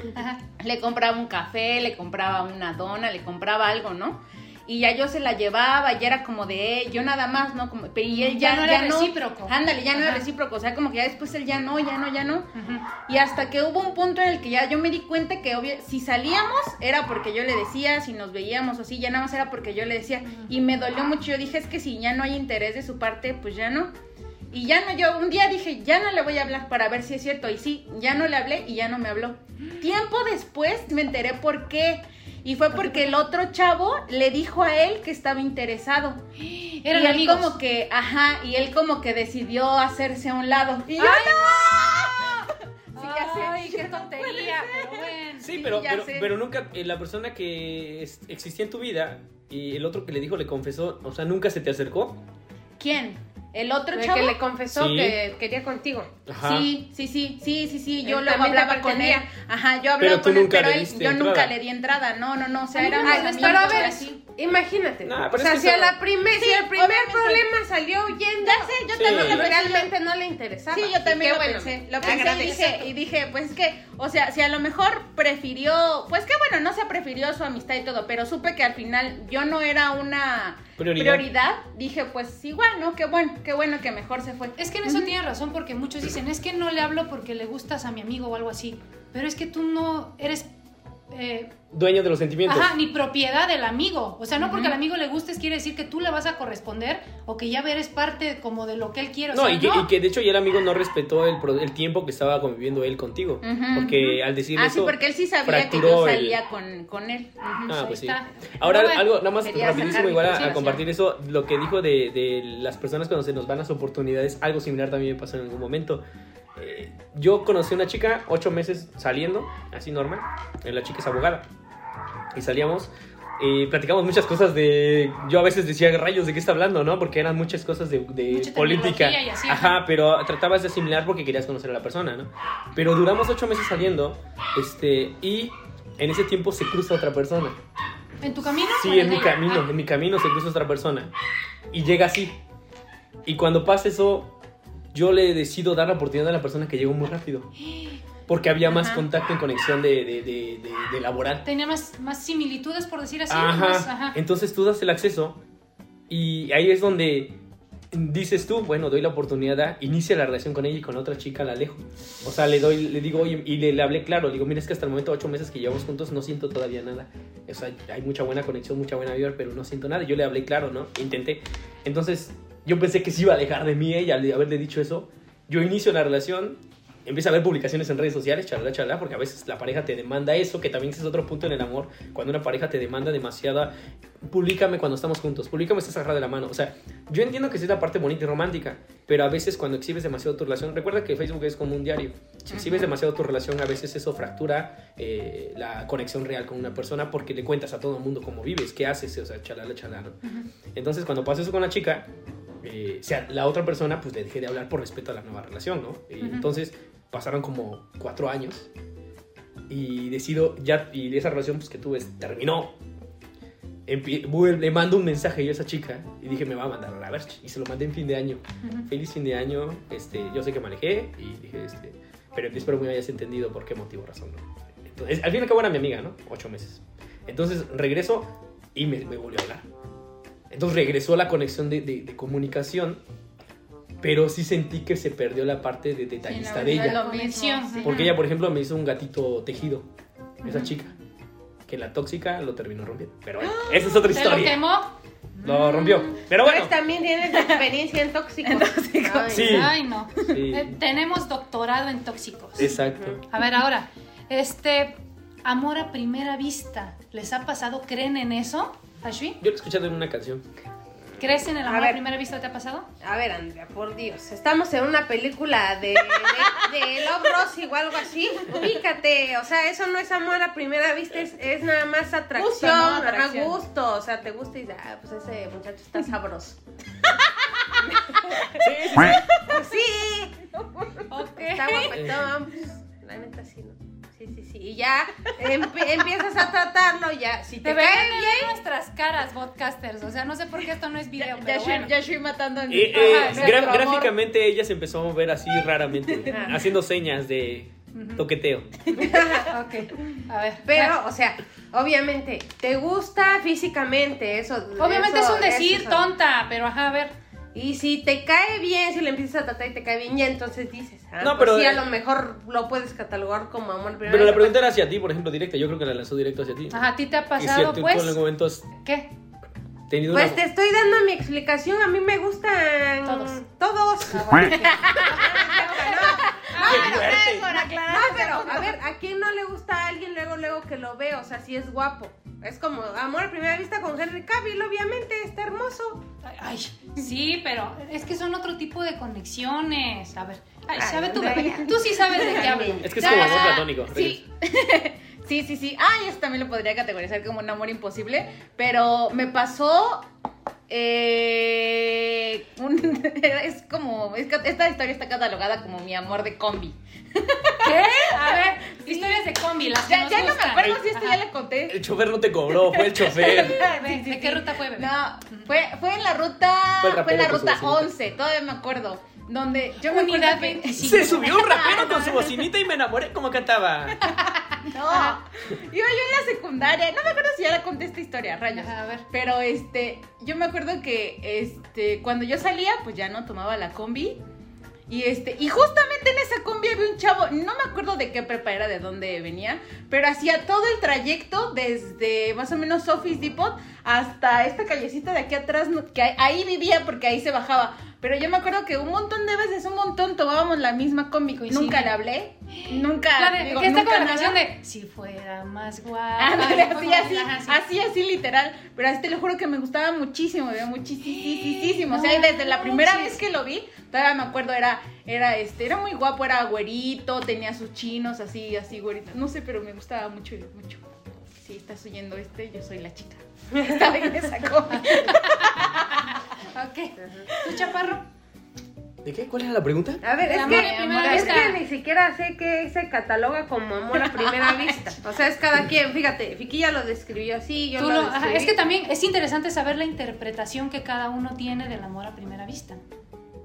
Le compraba un café, le compraba una dona, le compraba algo, ¿no? Y ya yo se la llevaba, ya era como de yo nada más, ¿no? Como, y él ya, Ya no era recíproco. Ándale, ya no era Ajá. recíproco. O sea, como que ya después él ya no, ya no, ya no. Ujú. Y hasta que hubo un punto en el que ya yo me di cuenta que obvio, si salíamos era porque yo le decía, si nos veíamos o así, ya nada más era porque yo le decía. Y me dolió mucho. Yo dije, es que si ya no hay interés de su parte, pues ya no. Y ya no, yo un día dije, ya no le voy a hablar para ver si es cierto. Y sí, ya no le hablé y ya no me habló. Tiempo después me enteré por qué. Y fue porque el otro chavo le dijo a él que estaba interesado. Eran y él amigos. como que, ajá, y él como que decidió hacerse a un lado. Y yo, ¡no! Sí, ya sé. Ay, qué tontería, pero bueno. Sí, Sí, pero, nunca, eh, la persona que es- existía en tu vida y el otro que le dijo le confesó, o sea, nunca se te acercó. ¿Quién? ¿El otro El chavo? que le confesó Sí. que quería contigo. Ajá. Sí, sí, sí, sí, sí, sí, yo Él luego hablaba con él. Ajá, yo hablaba Pero con él, pero él- yo entrada. nunca le di entrada. No, no, no, o sea, era molesta, Pero a ver, así. Imagínate. No, o sea, si a la primer, si el primer obviamente. problema salió huyendo, Ya sé, yo Sí. también lo realmente no le interesaba. Sí, yo también Qué lo bueno, pensé. Lo te pensé y agradezco. dije, y dije, pues es que, o sea, si a lo mejor prefirió, pues que bueno, no se prefirió su amistad y todo, pero supe que al final yo no era una Prioridad. prioridad, dije, pues igual, ¿no? Qué bueno, qué bueno que mejor se fue. Es que en eso tienes razón porque muchos dicen, es que no le hablo porque le gustas a mi amigo o algo así. Pero es que tú no eres... eh, Dueño de los sentimientos. Ajá, ni propiedad del amigo. O sea, no porque al amigo le gustes quiere decir que tú le vas a corresponder o que ya eres parte como de lo que él quiere. O No, sea, y que, no. y que de hecho ya el amigo no respetó el, pro- el tiempo que estaba conviviendo él contigo. Porque al decirle Ah, sí, eso. porque él sí sabía que yo el- salía con, con él. Ah, pues sí. está. Ahora, bueno, algo, nada más rapidísimo, igual a- compartir eso, lo que dijo de, de las personas cuando se nos van las oportunidades, algo similar también me pasó en algún momento. Yo conocí a una chica, ocho meses saliendo, así normal, eh, la chica es abogada, y salíamos y platicamos muchas cosas de... Yo a veces decía, rayos, ¿de qué está hablando, no? Porque eran muchas cosas de, de Mucha política. y así, Ajá, pero tratabas de asimilar porque querías conocer a la persona, ¿no? Pero duramos ocho meses saliendo, este, y en ese tiempo se cruza otra persona. ¿En tu camino? Sí, en mi ella? camino, Ah, en mi camino se cruza otra persona. Y llega así. Y cuando pasa eso, yo le decido dar la oportunidad a la persona que llegó muy rápido. Porque había más Ajá. contacto en conexión de, de, de, laboral. Tenía más, más similitudes, por decir así. Ajá. más- ajá. Entonces tú das el acceso. Y ahí es donde dices tú, bueno, doy la oportunidad, inicia la relación con ella y con otra chica la alejo. O sea, le doy, le digo, oye, y le, le hablé claro, le digo, mira, es que hasta el momento, ocho meses que llevamos juntos, no siento todavía nada. O sea, hay mucha buena conexión, mucha buena vibra, pero no siento nada. Yo le hablé claro, ¿no? Intenté. Entonces, yo pensé que se iba a alejar de mí ella al haberle dicho eso. Yo inicio la relación, empieza a ver publicaciones en redes sociales, chalala, chalala, porque a veces la pareja te demanda eso, que también es otro punto en el amor, cuando una pareja te demanda demasiada, públicame cuando estamos juntos, públicame estás agarrada de la mano, o sea, yo entiendo que es la parte bonita y romántica, pero a veces cuando exhibes demasiado tu relación, recuerda que Facebook es como un diario, si exhibes demasiado tu relación, a veces eso fractura eh, la conexión real con una persona porque le cuentas a todo el mundo cómo vives, qué haces, o sea, chalala, chalala. Entonces, cuando pasa eso con la chica, eh, o sea, la otra persona, pues le dejé de hablar por respeto a la nueva relación, ¿no? Entonces, pasaron como cuatro años y decido, ya, y esa relación pues, que tuve terminó. Le mando un mensaje yo a esa chica y dije, me va a mandar a la verge. Y se lo mandé en fin de año. Feliz fin de año. Este, yo sé que manejé y dije, este, pero espero que me hayas entendido por qué motivo, razón. ¿no? Entonces, al fin y al cabo era mi amiga, ¿no? Ocho meses. Entonces regreso y me, me volvió a hablar. Entonces regresó la conexión de, de- de comunicación, pero sí sentí que se perdió la parte de detallista de ella. lo mismo, sí. Porque ella, por ejemplo, me hizo un gatito tejido. Esa chica. Que la tóxica lo terminó rompiendo. Pero bueno, esa es otra ¿Se lo historia. quemó? Lo rompió. Pero bueno. Pues también tienes experiencia en tóxicos. Ay, Sí. Ay, no. Sí. Eh, tenemos doctorado en tóxicos. Exacto. A ver, ahora, este, amor a primera vista, ¿les ha pasado? ¿Creen en eso, Ashwi? Yo lo he escuchado en una canción. ¿Crees en el amor a, ver. primera vista? ¿Te ha pasado? A ver, Andrea, por Dios. Estamos en una película de, de, de Love Rosie o algo así. Ubícate. O sea, eso no es amor a primera vista, es, es nada más atracción. Gusto, ¿no? Atracción. gusto. O sea, te gusta y dices, ah, pues ese muchacho está sabroso. Sí, sí, sí. Pues sí. Ok. Está guapetón. pues, La neta sí, ¿no? Y ya empi- empiezas a tratarlo, ya. Si te Deberían cae bien. nuestras caras, podcasters. O sea, no sé por qué esto no es video, Ya, ya, pero estoy, bueno. ya estoy matando a mi Eh, eh, Ajá, gra- nuestro amor. gráficamente ella se empezó a mover así raramente, haciendo señas de toqueteo. Ok, a ver. Pero, o sea, obviamente, te gusta físicamente, eso. Obviamente eso- es un decir eso- tonta, pero ajá, a ver. Y si te cae bien, si le empiezas a tratar y te cae bien, ya entonces dices, ah, No, pues pero- sí, a lo mejor lo puedes catalogar como amor primero. Pero la pregunta era hacia ti, por ejemplo, directa. Yo creo que la lanzó directo hacia ti. Ajá, ¿a ti te ha Y si pasado, tú pues? en algún momento has ¿Qué? tenido Pues una... te estoy dando mi explicación, a mí me gustan Todos. todos. Ah, bueno. No, pero a ver, ¿a quién no le gusta a alguien luego, luego que lo ve? O sea, si es guapo. Es como amor a primera vista con Henry Cavill, obviamente, está hermoso. Ay, sí, pero es que son otro tipo de conexiones. A ver, ay, ¿sabe tú? Andrea. Tú sí sabes de qué hablo. Es que es como amor platónico. Sí. sí, sí, sí. Ah, eso también lo podría categorizar como un amor imposible. Pero me pasó. Eh, un- es como. es que esta historia está catalogada como mi amor de combi. ¿Qué? A ver, historias de combi, las que Ya, nos ya no me acuerdo si esto ya le conté. El chofer no te cobró, fue el chofer. ¿De, de qué ruta fue, bebé? No, fue, fue en la ruta. Fue Fue, en la ruta bocinita. 11, todavía me acuerdo. Donde yo me Unidad acuerdo que. 25. Se subió un rapero con su bocinita y me enamoré como cantaba. No, iba yo en la secundaria. No me acuerdo si ya la conté esta historia, rayos. Ajá, a ver. Pero este, yo me acuerdo que este, cuando yo salía, pues ya no tomaba la combi. Y este, y justamente en esa combi había un chavo, no me acuerdo de qué prepa era, de dónde venía, pero hacía todo el trayecto desde más o menos Office Depot hasta esta callecita de aquí atrás, que ahí vivía porque ahí se bajaba. Pero yo me acuerdo que un montón de veces, un montón, tomábamos la misma combi. Coincide. Nunca le hablé, nunca. La de, digo, que está nunca con la nada. canción de Si fuera más guapa. Ándale, Ay, así, así, sí. así, así, literal. Pero así te lo juro que me gustaba muchísimo, me muchísimo. O sea, y desde la primera vez que lo vi, todavía me acuerdo, era, era este, era muy guapo, era güerito, tenía sus chinos así, así, güerito. No sé, pero me gustaba mucho, mucho. Si estás oyendo este, yo soy la chica. Estaba en esa. Ok. ¿Tú, chaparro? ¿De qué? ¿Cuál era la pregunta? A ver, es que, es que ni siquiera sé qué se cataloga como amor a primera vista. O sea, es cada quien. Fíjate, Fiki ya lo describió así, yo Tú lo lo- ajá, es que también es interesante saber la interpretación que cada uno tiene del amor a primera vista.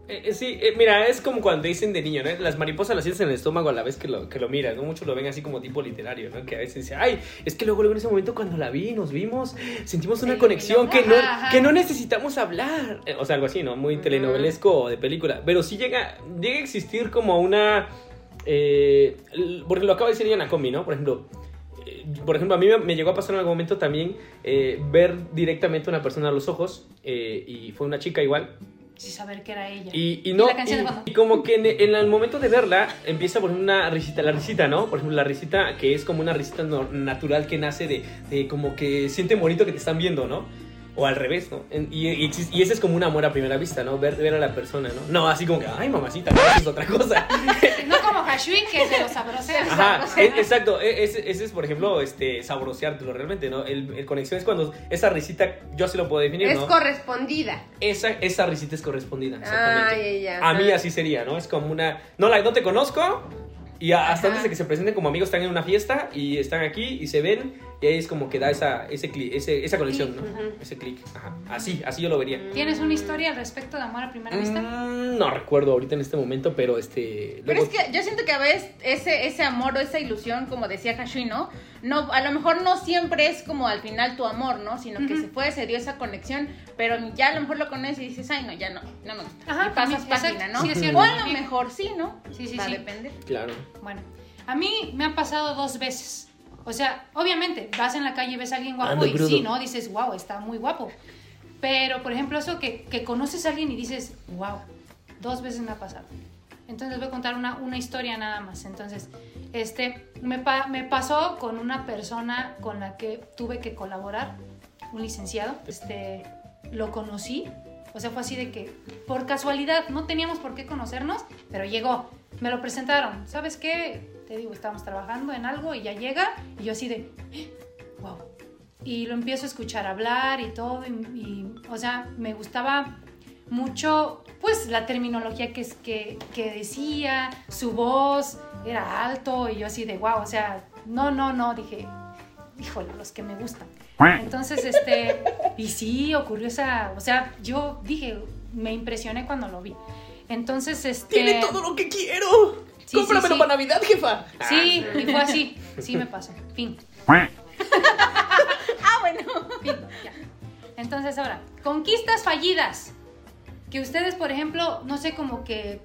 Eh, eh, sí, eh, mira, es como cuando dicen de niño, ¿no? Las mariposas las sientes en el estómago a la vez que lo, que lo miras, ¿no? Muchos lo ven así como tipo literario, ¿no? Que a veces dice, ay, es que luego, luego en ese momento cuando la vi, nos vimos, sentimos una conexión que no, que no necesitamos hablar. Eh, o sea, algo así, ¿no? Muy telenovelesco o de película. Pero sí llega, llega a existir como una... eh, porque lo acaba de decir la combi, ¿no? Por ejemplo... eh, Por ejemplo, a mí me, me llegó a pasar en algún momento también eh, ver directamente a una persona a los ojos eh, y fue una chica igual Sin saber que era ella. y, y no, la canción y, de fondo. y como que en, en el momento de verla empieza por una risita, la risita, ¿no? Por ejemplo, la risita que es como una risita no- natural que nace de, de como que siente bonito que te están viendo, ¿no? O al revés, ¿no? Y, y, y ese es como un amor a primera vista, ¿no? Ver, ver a la persona, ¿no? No, así como que, ay, mamacita, no, eso es otra cosa. No como Hashwin, que es de los sabroseros. Ajá, e- exacto. e- Ese, ese es, por ejemplo, este, sabroseártelo realmente, ¿no? El, el conexión es cuando esa risita, yo así lo puedo definir, Es ¿no? correspondida. Esa, esa risita es correspondida, exactamente. Ay, ya, a mí así sería, ¿no? Es como una... No, la, no te conozco y hasta Ajá. antes de que se presenten como amigos están en una fiesta y están aquí y se ven y ahí es como que da esa, ese cli- ese, esa conexión, ¿no? Ese clic. Ajá. Así, así yo lo vería. ¿Tienes una historia al respecto de amor a primera vista? Mm, no recuerdo ahorita en este momento, pero este... Pero luego- es que yo siento que a veces ese, ese amor o esa ilusión, como decía Hashui, ¿no? no a lo mejor no siempre es como al final tu amor, ¿no? Sino que se fue, se dio esa conexión, pero ya a lo mejor lo conoces y dices, ay, no, ya no, no me gusta. Ajá, y pasas también, página, exacto, ¿no? sí, es cierto. o a lo mejor sí, ¿no? Sí, sí, Va a sí. depender. Claro. Bueno, a mí me ha pasado dos veces. O sea, obviamente, vas en la calle y ves a alguien guapo y sí, ¿no? Dices, wow, está muy guapo. Pero, por ejemplo, eso que, que conoces a alguien y dices, wow, dos veces me ha pasado. Entonces voy a contar una, una historia nada más. Entonces, este, me, pa- me pasó con una persona con la que tuve que colaborar, un licenciado. Este, lo conocí, o sea, fue así de que, por casualidad, no teníamos por qué conocernos, pero llegó. Me lo presentaron. ¿Sabes qué? Te digo, estábamos trabajando en algo y ya llega. Y yo así de, wow. Y lo empiezo a escuchar hablar y todo. Y, y, o sea, me gustaba mucho, pues, la terminología que, es- que, que decía, su voz era alto. Y yo así de, wow. O sea, no, no, no. Dije, híjole, los que me gustan. Entonces, este, y sí, ocurrió esa, o sea, yo dije, me impresioné cuando lo vi. Entonces, este... Tiene todo lo que quiero. Sí, Cómpramelo sí, sí. para Navidad, jefa. Sí, y fue así, sí me pasó, fin. Ah, bueno. Fin, ya. Entonces ahora, conquistas fallidas. Que ustedes, por ejemplo, no sé, como que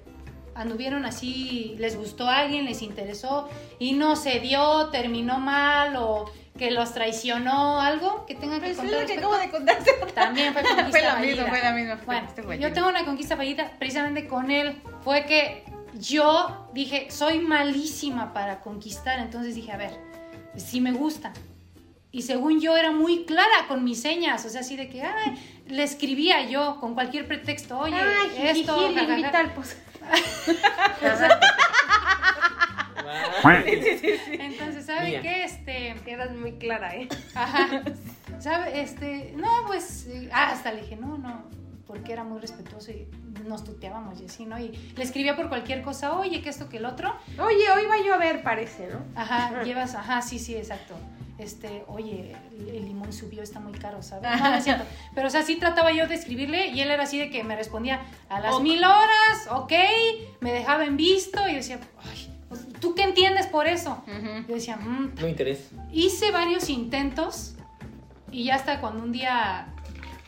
anduvieron así, les gustó a alguien, les interesó y no se dio, terminó mal o que los traicionó, algo que tengan que Pues es contar. lo que acabo de contarte. También fue conquista Fue la fallida. misma, fue la misma. Bueno, Este fue yo yo. tengo una conquista fallida precisamente con él. Fue que yo dije, soy malísima para conquistar. Entonces dije, a ver, si me gusta. Y según yo era muy clara con mis señas. O sea, así de que, ay, le escribía yo con cualquier pretexto. Oye, Ay, esto, al pos- Entonces, ¿sabe Mía. qué? Este, Eras muy clara, ¿eh? Ajá. ¿Sabe? Este, no, pues, ah, hasta le dije, no, no, porque era muy respetuoso y nos tuteábamos y así, ¿no? Y le escribía por cualquier cosa, oye, que esto, que el otro. Oye, hoy va a llover, parece, ¿no? Ajá, llevas, ajá, sí, sí, exacto. Este, oye, el, limón subió, está muy caro, ¿sabes? No, no es cierto. Pero, o sea, sí trataba yo de escribirle y él era así de que me respondía a las mil horas, ok, me dejaba en visto y yo decía, ay, pues, ¿tú qué entiendes por eso? Yo decía, mm, No interesa. hice varios intentos y ya hasta cuando un día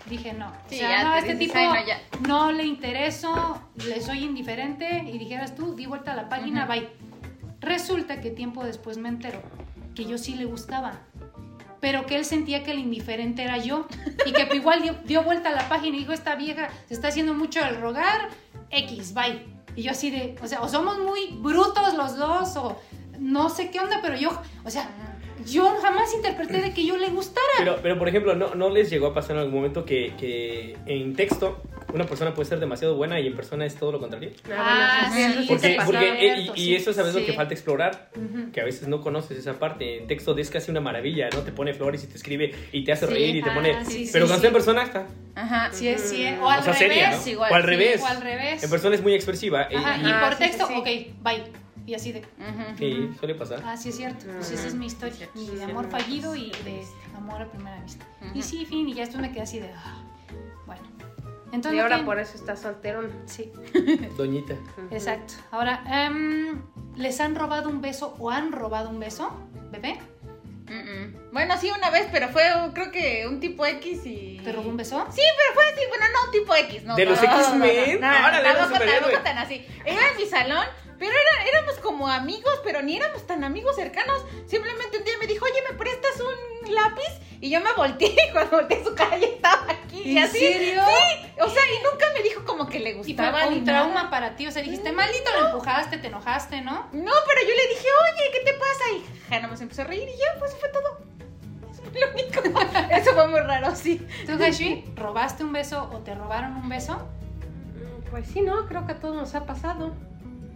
dije no. Sí, o sea, no, este tipo "Ay, no, ya". no le intereso, le soy indiferente y dijeras tú, di vuelta a la página, Ujú. bye. Resulta que tiempo después me entero que yo sí le gustaba. Pero que él sentía que el indiferente era yo. Y que igual dio, dio vuelta a la página y dijo, esta vieja se está haciendo mucho el rogar, X, bye. Y yo así de, o sea, o somos muy brutos los dos, o no sé qué onda, pero yo, o sea, yo jamás interpreté de que yo le gustara. Pero, pero por ejemplo, ¿no, ¿no les llegó a pasar en algún momento que, que en texto una persona puede ser demasiado buena y en persona es todo lo contrario? Ah, sí, sí, Porque, porque eh, y, y eso es a veces lo Sí. que falta explorar, Ujú. que a veces no conoces esa parte. En texto es casi una maravilla, ¿no? Te pone flores y te escribe y te hace Sí, reír y te ah, pone... sí, sí, pero sí. cuando está en persona está... Ajá. Sí, es sí, o al o sea, revés. seria, ¿no? igual, o al sí, revés. O al revés. En persona es muy expresiva. y- Ajá, y, y Ah, por sí, sí, texto, sí. ok, bye. Y así de, sí, suele pasar. ah, sí es cierto. Pues esa es mi historia. Mi de amor fallido y de amor a primera vista. Y sí, fin, y ya esto me quedé así de, ah, bueno. Entonces, Y ahora ¿qué? por eso estás solterón. Sí, Doñita. exacto. Ahora, em, ¿les han robado un beso o han robado un beso, bebé? Mm-mm. Bueno, sí, una vez, pero fue creo que un tipo X y. ¿Te robó un beso? Sí, pero fue así, bueno, no un tipo X, no. ¿De no, los no, no, X-Men? No, no, no, Órale, tampoco, los superhéroes. tampoco tan pero era, éramos como amigos, pero ni éramos tan amigos cercanos. Simplemente un día me dijo, oye, ¿me prestas un lápiz? Y yo me volteé, y cuando volteé su cara ya estaba aquí. y ¿En así. serio? Sí, o sea, y nunca me dijo como que le Y fue gustaba ni un nada. trauma para ti, o sea, dijiste, maldito, lo empujaste, te enojaste, ¿no? No, pero yo le dije, oye, ¿qué te pasa? Y Jana me empezó a reír y ya, pues fue todo. Eso fue lo único. Eso fue muy raro, sí. ¿Tú, Hashi, robaste un beso o te robaron un beso? Mm, Pues sí, no, creo que a todos nos ha pasado.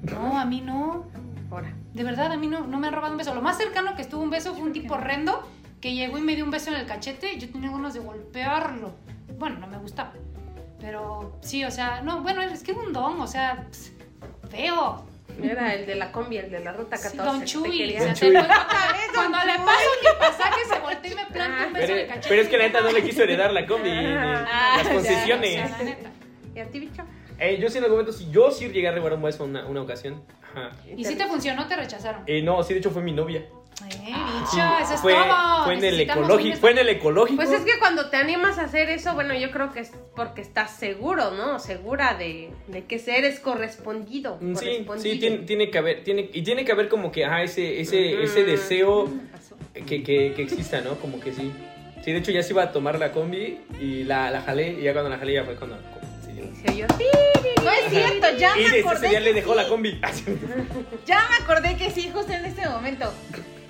No, a mí no. Ahora. De verdad, a mí no, no me han robado un beso. Lo más cercano que estuvo un beso fue un tipo horrendo que llegó y me dio un beso en el cachete. y Yo tenía ganas de golpearlo. Bueno, no me gustaba. Pero sí, o sea, no, bueno, es que era un don, o sea, pss, feo. Era el de la combi, el de la ruta Sí, 14. don que te Chuy. o sea, Don te- Chuy. vez, Cuando le paso mi pasaje, se voltea y me planta un beso Pero, en el cachete. pero es que la neta no le quiso heredar la combi ni Ah, las ya, concesiones. O sea, la neta. ¿Y a ti, bicho? Eh, yo sí en algún momento, sí, yo sí llegué a robar un beso una, una ocasión. Ajá. Y si te funcionó, te rechazaron. Eh, no, sí, de hecho fue mi novia. Eh, Sí, bicho, eso es fue, todo. fue en el ecológico. Fue en el ecológico. Pues es que cuando te animas a hacer eso, bueno, yo creo que es porque estás seguro, ¿no? Segura de, de que eres correspondido. Mm, Sí, correspondido. sí, tiene, tiene que haber, tiene, y tiene que haber como que, ajá, ese, ese, ese deseo que, que, que exista, ¿no? Como que sí. Sí, Sí, de hecho ya se iba a tomar la combi y la, la jalé y ya cuando la jalé ya fue cuando... sí. Se oyó, sí. No es cierto, ya Y me acordé. día le dejó sí. la combi. Ya me acordé que sí, justo en este momento.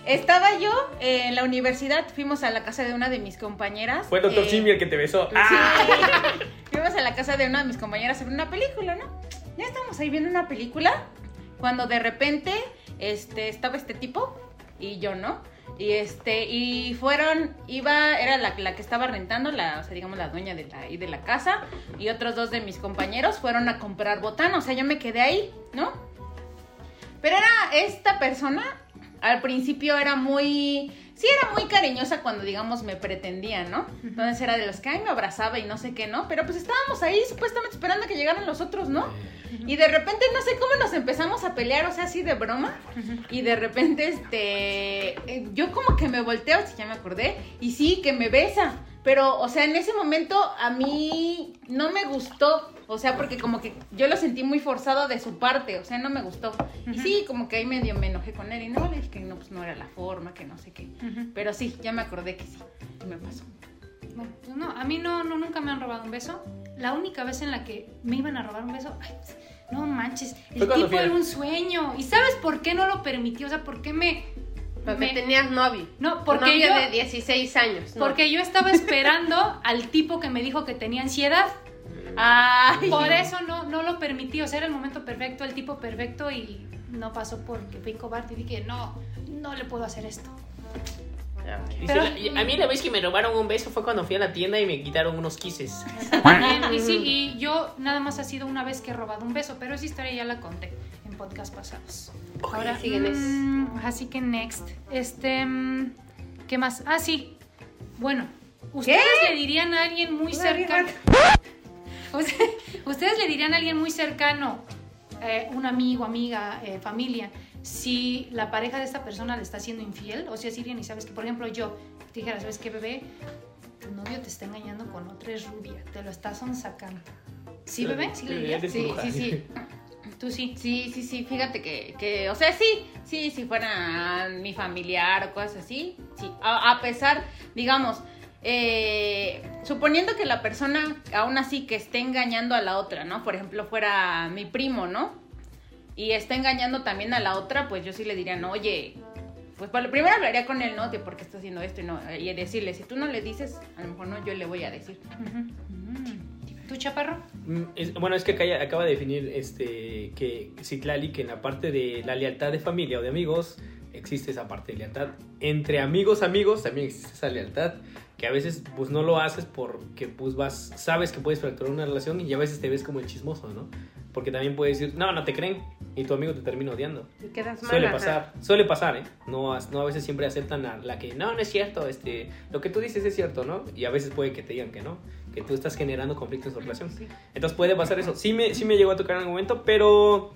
Estaba yo eh, en la universidad, fuimos a la casa de una de mis compañeras. Fue el doctor eh, Simi el que te besó. Sí. ¡Ah! Fuimos a la casa de una de mis compañeras a ver una película, ¿no? Ya estamos ahí viendo una película cuando de repente este, estaba este tipo y yo, ¿no? Y este, y fueron, iba, era la, la que estaba rentando, la, o sea, digamos, la dueña de la, de la casa, y otros dos de mis compañeros fueron a comprar botana, o sea, yo me quedé ahí, ¿no? Pero era esta persona, al principio era muy, sí era muy cariñosa cuando, digamos, me pretendía, ¿no? Entonces era de los que, ay, me abrazaba y no sé qué, ¿no? Pero pues estábamos ahí supuestamente esperando a que llegaran los otros, ¿no? Y de repente no sé cómo nos empezamos a pelear, o sea, así de broma. Y de repente, este, eh, yo como que me volteo, si ya me acordé, y sí, que me besa. Pero, o sea, en ese momento a mí no me gustó. O sea, porque como que yo lo sentí muy forzado de su parte. O sea, no me gustó. Y sí, como que ahí medio me enojé con él. Y no, le dije que no, pues no era la forma, que no sé qué. Pero sí, ya me acordé que sí. Y me pasó. Bueno, pues no, a mí no, no, nunca me han robado un beso. La única vez en la que me iban a robar un beso, ay, no manches, el tipo era un sueño. ¿Y sabes por qué no lo permitió? O sea, ¿por qué me... Porque me- tenías novio. No, porque novio yo- de 16 años. ¿no? Porque yo estaba esperando al tipo que me dijo que tenía ansiedad. Ay. Por eso no, no lo permití. O sea, era el momento perfecto, el tipo perfecto y no pasó porque fui cobarde y dije, no, no le puedo hacer esto. Dice, Pero- "La- y a mí la vez que me robaron un beso fue cuando fui a la tienda y me quitaron unos kisses. También, y sí, y yo nada más ha sido una vez que he robado un beso, pero esa historia ya la conté en podcast pasados. Ahora, sigue next. mm, así que next. Este, mm, ¿qué más? Ah, sí. Bueno, ustedes le dirían a alguien muy cercano. Usted- Ustedes le dirían a alguien muy cercano, eh, un amigo, amiga, eh, familia, si la pareja de esta persona le está haciendo infiel, o sea, si irían y sabes que, por ejemplo, yo te dijera, ¿sabes qué, bebé? Tu novio te está engañando con otra, es rubia, te lo estás sacando. ¿Sí, bebé? ¿Sí le dirías? Eres Sí, sí, sí. Tú sí. Sí, sí, sí, fíjate que, que, o sea, sí, sí, si fuera mi familiar o cosas así, sí, a, a pesar, digamos, eh, suponiendo que la persona aún así que esté engañando a la otra, ¿no? Por ejemplo, fuera mi primo, ¿no? Y está engañando también a la otra, pues yo sí le diría, no, oye, pues primero hablaría con él, ¿no? De por qué está haciendo esto y no, y decirle, si tú no le dices, a lo mejor no, yo le voy a decir. ¿Tú, chaparro? Mm, es- bueno, es que acá acaba de definir este, que Citlali que en la parte de la lealtad de familia o de amigos existe esa parte de lealtad. Entre amigos, amigos también existe esa lealtad que a veces pues no lo haces porque pues vas, sabes que puedes fracturar una relación y a veces te ves como el chismoso, ¿no? Porque también puedes decir, no, no te creen y tu amigo te termina odiando. Y quedas mal. Suele ajá. pasar, suele pasar, ¿eh? No, no a veces siempre aceptan a la que, no, no es cierto, este, lo que tú dices es cierto, ¿no? Y a veces puede que te digan que no, que tú estás generando conflictos en tu relación. Entonces puede pasar eso. Sí me, sí me llegó a tocar en algún momento, pero,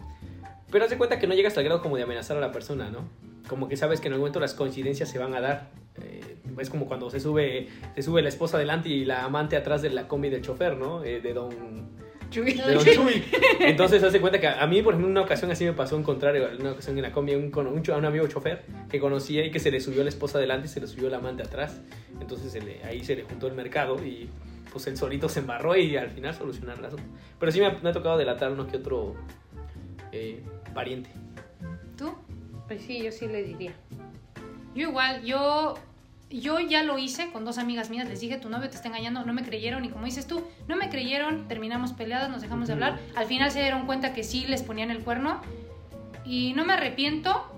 pero haz de cuenta que no llegas al grado como de amenazar a la persona, ¿no? Como que sabes que en algún momento las coincidencias se van a dar. Eh, es como cuando se sube, se sube la esposa adelante y la amante atrás de la combi del chofer, ¿no? Eh, de don Chuy. de Don Chuy. Entonces, hace cuenta que a mí, por ejemplo, una ocasión así me pasó en contrario. En una ocasión en la combi, un, un, a un amigo chofer que conocía y que se le subió la esposa adelante y se le subió la amante atrás. Entonces, se le- ahí se le juntó el mercado y pues él solito se embarró y al final solucionaron el asunto. Pero sí me ha, me ha tocado delatar uno que otro eh, pariente. ¿Tú? Pues sí, yo sí le diría. Yo igual, yo, yo ya lo hice con dos amigas mías, les dije, tu novio te está engañando, no me creyeron y como dices tú, no me creyeron, terminamos peleadas, nos dejamos de hablar, al final se dieron cuenta que sí les ponían el cuerno y no me arrepiento,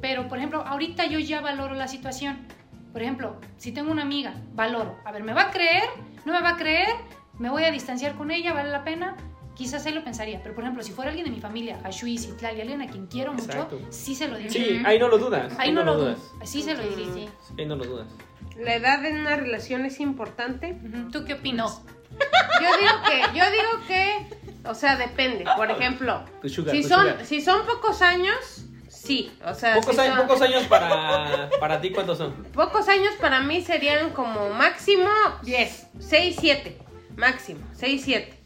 pero por ejemplo, ahorita yo ya valoro la situación. Por ejemplo, si tengo una amiga, valoro, a ver, ¿me va a creer? ¿No me va a creer? ¿Me voy a distanciar con ella? ¿Vale la pena? Quizás él lo pensaría, pero por ejemplo, si fuera alguien de mi familia, Ashui, Citlali, alguien a quien quiero mucho, Exacto. sí se lo diría. Sí, ahí no lo dudas. Ahí no lo dudas. Sí se lo diría. sí. Sí, ahí no lo dudas. La edad en una relación es importante. ¿Tú qué opinas? Yo digo que, yo digo que, o sea, depende. Por ejemplo, Tu sugar, si son, sugar. si son pocos años, sí. O sea, Pocos, si años, son- pocos años para, para ti, ¿cuántos son? Pocos años para mí serían como máximo 10, 6, 7. Máximo, 6, 7.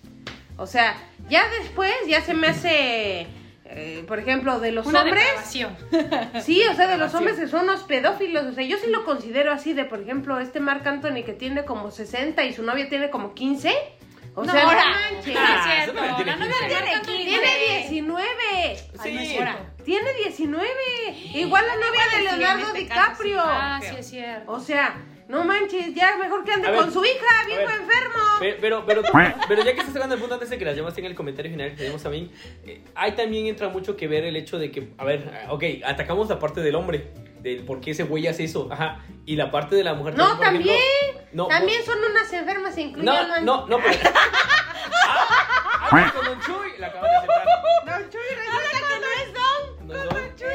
O sea, ya después ya se me hace eh, por ejemplo, de los Una hombres. depravación. Sí, o sea, de los hombres que son unos pedófilos. O sea, yo sí lo considero así de, por ejemplo, este Marc Anthony que tiene como 60 y su novia tiene como 15. O No, sea, no ahora. manches. Ah, Ah, tiene La novia de 15. Marc Anthony Tiene 19. Sí. Ahora. Tiene 19. Igual la novia de Leonardo este caso, sí. DiCaprio. Ah, sí es cierto. O sea, no manches, ya mejor que ande A ver, con su hija, a viejo enfermo. Pe- Pero, pero, pero ya que estás sacando el punto antes de que las llamaste en el comentario final que tenemos también, eh, ahí también entra mucho que ver el hecho de que, a ver, ah, ok, atacamos la parte del hombre, del por qué ese güey hace eso, ajá, y la parte de la mujer No, por ejemplo, también. no, También son unas enfermas, incluyen no, no, no, pero... Ah, hablas con Don Chuy, la acabas de aceptar. Don Chuy resulta que no es Don. No, no. Chuy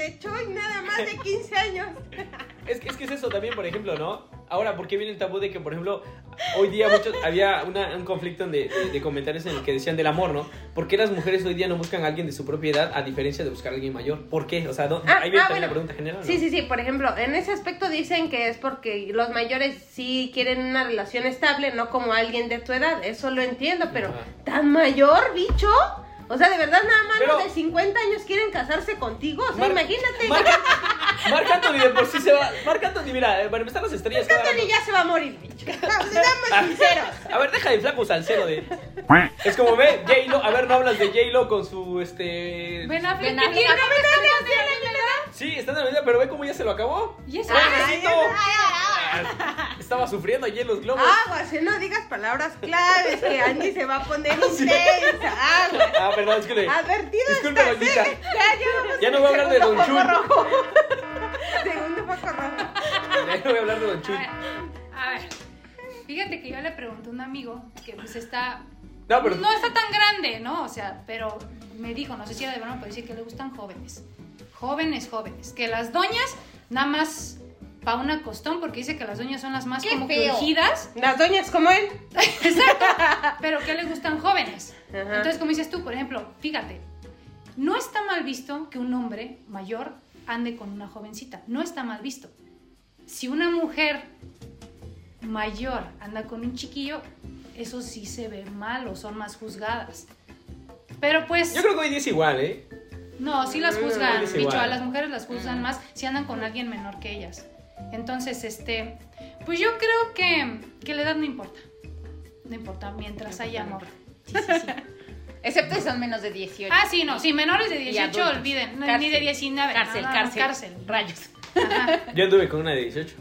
este Chuy nada más de 15 años. Es que, es que es eso también, por ejemplo, ¿no? Ahora, ¿por qué viene el tabú de que, por ejemplo, hoy día muchos, había una- un conflicto de, de- de comentarios en el que decían del amor, ¿no? ¿Por qué las mujeres hoy día no buscan a alguien de su propia edad a diferencia de buscar a alguien mayor? ¿Por qué? O sea, no- Ah, ahí viene ah, también la bueno. pregunta general. ¿no? Sí, sí, sí. Por ejemplo, en ese aspecto dicen que es porque los mayores sí quieren una relación estable, no como alguien de tu edad. Eso lo entiendo, pero. ¿tan mayor, bicho? O sea, de verdad nada más Pero- los de 50 años quieren casarse contigo. O sea, Mar- imagínate. Marc, Marc Anthony de por sí se va. Marc Anthony, mira, eh, para empezar las estrellas. cada Anthony ya se va a morir, bicho. Seamos sinceros. A ver, deja de flaco salsero de. Es como ve, J-Lo. A ver, no hablas de J-Lo con su este. Ben Affleck, Ben que Affleck. tiene ¿A una poco vez tiene más de la edad. Sí, está en la medida, pero ve cómo ya se lo acabó. Y eso ¡Pobrecito! Ah, Estaba sufriendo allí en los globos. Aguas, no digas palabras claves, que Angie se va a poner intensa. Aguas. Ah, perdón, es que le. Advertido Disculpe. ¿eh? Ya, ya vamos Ya no voy a hablar de Don rojo. Segundo foco rojo. Ya no voy a hablar de Don A ver, a ver. Fíjate que yo le pregunté a un amigo que pues está No, pero. no está tan grande, ¿no? O sea, pero me dijo, no sé si era de broma, pero dice que le gustan jóvenes. Jóvenes, jóvenes. Que las doñas, nada más pa' una costón, porque dice que las doñas son las más ¡Qué como que urgidas. Las doñas como él. Exacto. Pero que le gustan jóvenes. Ajá. Entonces, como dices tú, por ejemplo, fíjate, no está mal visto que un hombre mayor ande con una jovencita. No está mal visto. Si una mujer mayor anda con un chiquillo, eso sí se ve mal o son más juzgadas. Pero pues, Yo creo que hoy día es igual, ¿eh? no, sí las Mm, juzgan, igual. a las mujeres las juzgan más si andan con alguien menor que ellas. Entonces, este, pues yo creo que, que la edad no importa. No importa, mientras haya amor. Sí, sí, sí. Excepto si son menos de 18. Ah, sí, no, sí, menores de 18, adultos. olviden, no, Cárcel. ni de 19. Cárcel, no, no, no, cárcel. cárcel. Rayos. Ajá. Yo anduve con una de 18.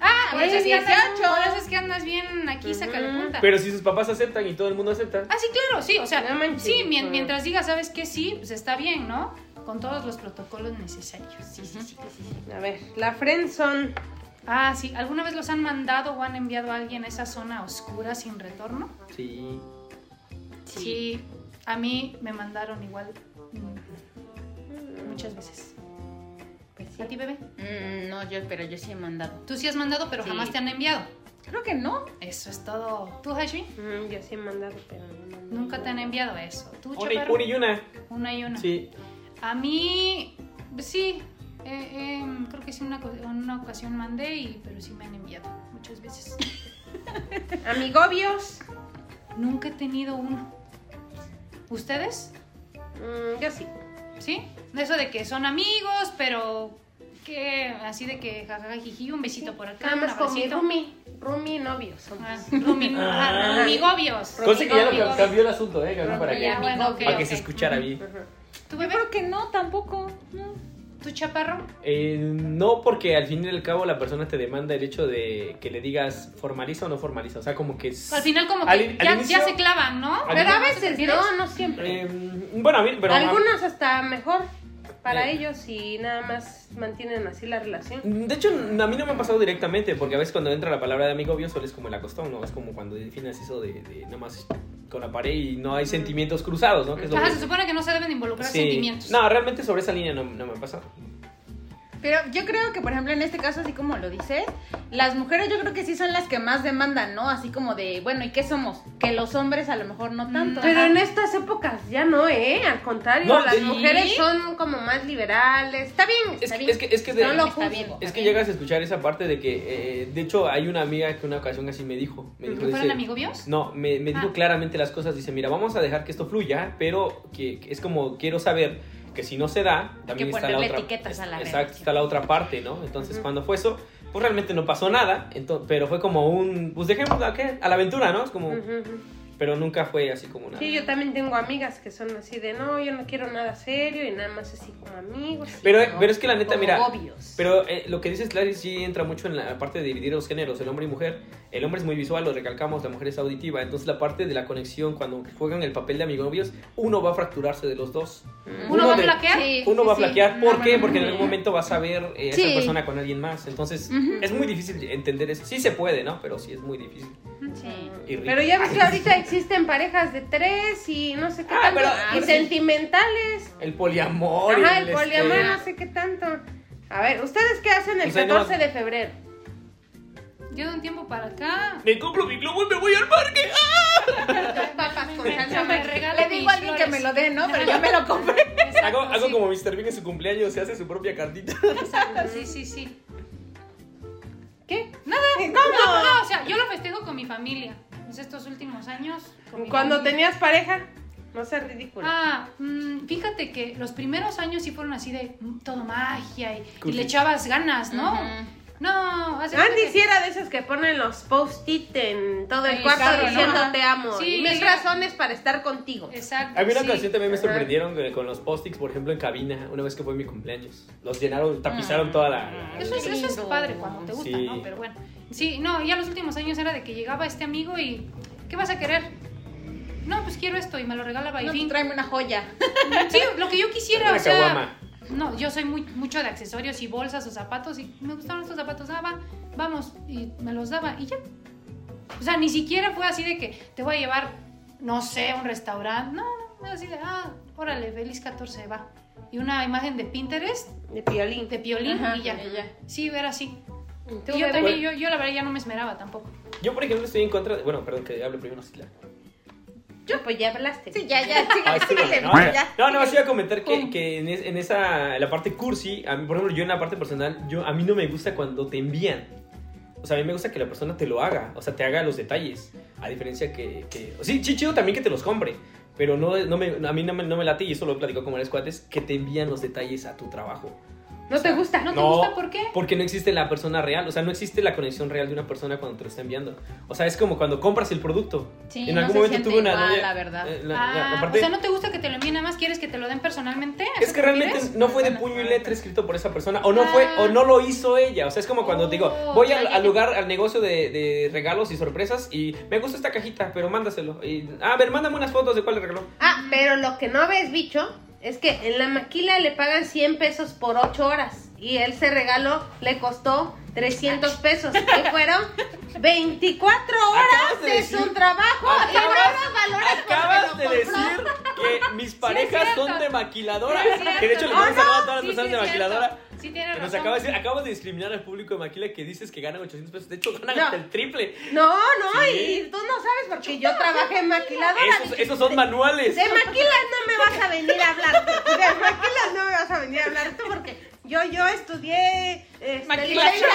Ah, por eso, Eh, es que andas, 18. por eso es que andas bien aquí, sácale punta. Pero si sus papás aceptan y todo el mundo acepta. Ah, sí, claro, sí, o sea, No manches, sí, pues. mientras digas, ¿sabes qué? Sí, pues está bien, ¿no? Con todos los protocolos necesarios. Sí, sí, sí. A ver, la friendzone. Ah, sí, ¿alguna vez los han mandado o han enviado a alguien a esa zona oscura sin retorno? Sí. Sí, a mí me mandaron igual muchas veces. ¿A ti, bebé? Mm, no, yo, pero yo sí he mandado. Tú sí has mandado, pero Sí. jamás te han enviado. Creo que no. Eso es todo. ¿Tú, Hashi? Mm, yo sí he mandado, pero no, Nunca te han enviado eso. ¿Tú, Una, y- Chaparro? una y una. Una y una. Sí. A mí, sí. eh, eh, creo que sí, una, una ocasión mandé, y, pero sí me han enviado muchas veces. Amigobios. Nunca he tenido uno. ¿Ustedes? Mm, yo sí. ¿Sí? Eso de que son amigos, pero que así de que jajaja jiji, un besito por acá, Nada un más con mi abracito. roomie. Roomie novios. somos. Ah, rumi- ah, rumigobios. Cosa que ya lo cambió el asunto, ¿eh? Para que, bueno, para se escuchara bien. ¿Tu Yo bebé? creo que no, tampoco. No. ¿Tu chaparro? Eh, no, porque al fin y al cabo la persona te demanda el hecho de que le digas formaliza o no formaliza. O sea, como que. es- Al final como que Al in- al ya, inicio- ya se clavan, ¿no? Pero a ¿No te veces no, no siempre. Eh, bueno, a mí, pero. Algunos hasta mejor para Eh. ellos y nada más mantienen así la relación. De hecho, a mí no me ha pasado directamente, porque a veces cuando entra la palabra de amigo obvio solo es como el acostón, ¿no? Es como cuando defines eso de, de nada más con la pared y no hay sentimientos cruzados, ¿no? Que Ajá, que- se supone que no se deben involucrar Sí. sentimientos. No, realmente sobre esa línea no, no me ha pasado. Pero yo creo que, por ejemplo, en este caso, así como lo dices, las mujeres yo creo que sí son las que más demandan, ¿no? Así como de, bueno, ¿y qué somos? Que los hombres a lo mejor no tanto. Pero Ajá. en estas épocas ya no, ¿eh? Al contrario, No, las sí. mujeres son como más liberales. Está bien, Es está que, bien. es que, es que de- no lo está juzgo. bien. Es que llegas a escuchar esa parte de que, eh, de hecho, hay una amiga que una ocasión así me dijo. Me dijo ¿Que fueran dice, amigobios? No, me, me dijo Ah. claramente las cosas. Dice, mira, vamos a dejar que esto fluya, pero que, que es como, quiero saber que si no se da, también está la otra... etiquetas a la Exacto, relación. está la otra parte, ¿no? Entonces, cuando fue eso, pues realmente no pasó nada, ento- pero fue como un... Pues dejémoslo ¿a qué? A la aventura, ¿no? Es como... Pero nunca fue así como nada. Sí, yo también tengo amigas que son así de, no, yo no quiero nada serio y nada más así como amigos. Pero, como- pero es que la neta, mira, obvios. pero eh, lo que dices, Clary, sí entra mucho en la parte de dividir los géneros, el hombre y mujer. El hombre es muy visual, lo recalcamos, la mujer es auditiva. Entonces la parte de la conexión, cuando juegan el papel de amigobios, uno va a fracturarse de los dos. ¿Uno va a de- flaquear? Sí, Uno sí, va a sí. flaquear. ¿Por No, qué? no, Porque en algún momento vas a ver eh, esa Sí. persona con alguien más. Entonces Ujú. es muy difícil entender eso. Sí se puede, ¿no? Pero sí es muy difícil. Sí. Pero ya ves que ahorita existen parejas de tres y no sé qué Ah, tanto. pero- y pero sí. sentimentales. El poliamor. Ajá, y el poliamor, este- no sé qué tanto. A ver, ¿ustedes qué hacen el Pues ahí no 14 vas- de febrero? Yo de un tiempo para acá. Me compro mi globo y me voy al parque. Papas con Me- salsa. me regalo Le digo a alguien que flores. me lo dé, ¿no? Pero yo me lo compré. Exacto, Hago, hago sí. como Mr. Bean en su cumpleaños, se hace su propia cartita. Exacto, sí, sí, sí. ¿Qué? Nada, no, no, no, o sea, yo lo festejo con mi familia. Pues estos últimos años. Cuando familia. tenías pareja, no seas ridículo. Ah, mm, fíjate que los primeros años sí fueron así de mm, todo magia y, le echabas ganas, ¿no? No, hace Andy sí que- era de esos que ponen los post-it en todo el El cuarto diciendo te amo. Sí, y mis razones para estar contigo. Exacto. A mí una sí. ocasión también me sorprendieron con los post-its, por ejemplo, en cabina, una vez que fue mi cumpleaños. Los llenaron, tapizaron toda la... la- Eso es, eso es padre cuando te gusta, Sí. ¿no? Pero bueno. Sí, no, ya los últimos años era de que llegaba este amigo y. ¿Qué vas a querer? No, pues quiero esto y me lo regalaba y No, fin. tráeme una joya. Sí, lo que yo quisiera, Una o sea. caguama. No, yo soy muy, mucho de accesorios y bolsas o zapatos y me gustaron estos zapatos. Ah, va, vamos. Y me los daba y ya. O sea, ni siquiera fue así de que te voy a llevar, no sé, a un restaurante. No, no, fue así de, ah, órale, feliz 14, va. Y una imagen de Pinterest, De piolín. de piolín Ajá, y ya. y ya. Sí, era así. ¿Tú, Y yo también, yo, yo la verdad ya no me esmeraba tampoco. Yo, por ejemplo, estoy en contra... de- Bueno, perdón, que hable primero, Sila. Yo, pues ya hablaste. Sí, ya, ya, Ah, síguele, sí, síguele, no, ya. no, no, más iba a comentar que, que en, es- en esa, la parte cursi, a mí, por ejemplo, yo en la parte personal, yo, a mí no me gusta cuando te envían. O sea, a mí me gusta que la persona te lo haga, o sea, te haga los detalles. A diferencia que, que sí, sí, chido también que te los compre, pero no, no me, a mí no me, no me late, y eso lo platico con varios cuates, que te envían los detalles a tu trabajo. ¿No te gusta? ¿No te gusta por qué? Porque no existe la persona real, o sea, no existe la conexión real de una persona cuando te lo está enviando. O sea, es como cuando compras el producto. Sí, en no algún se momento tuve una igual, novia- la verdad. eh, la- ah, la- la parte- o sea, ¿no te gusta que te lo envíen nada más? ¿Quieres que te lo den personalmente? ¿A Es que te realmente no fue de puño y letra escrito por esa persona. O no fue, Ah. o no lo hizo ella. O sea, es como cuando te digo, Oh, voy al, lugar, al negocio de, de regalos y sorpresas y me gusta esta cajita, pero mándaselo. Y, a ver, mándame unas fotos de cuál le regaló. Ah, pero lo que no habéis dicho es que en la maquila le pagan 100 pesos por 8 horas. Y ese regalo le costó 300 pesos. Y fueron 24 horas de de, decir- su trabajo. Acabas- y no los Acabas de decir que mis parejas son de maquiladora. Sí, que de hecho le Oh, mando saludos a todas las Sí, personas de maquiladora. Sí, tiene Que nos acabas de decir, acabas de discriminar al público de Maquila que dices que ganan 800 pesos. De hecho, ganan No. hasta el triple. No, no, y tú no sabes porque yo trabajé en maquiladora. Esos, esos son manuales. De maquilas no me vas a venir a hablar. De maquilas no me vas a venir a hablar tú porque yo, yo estudié este, Maquilación.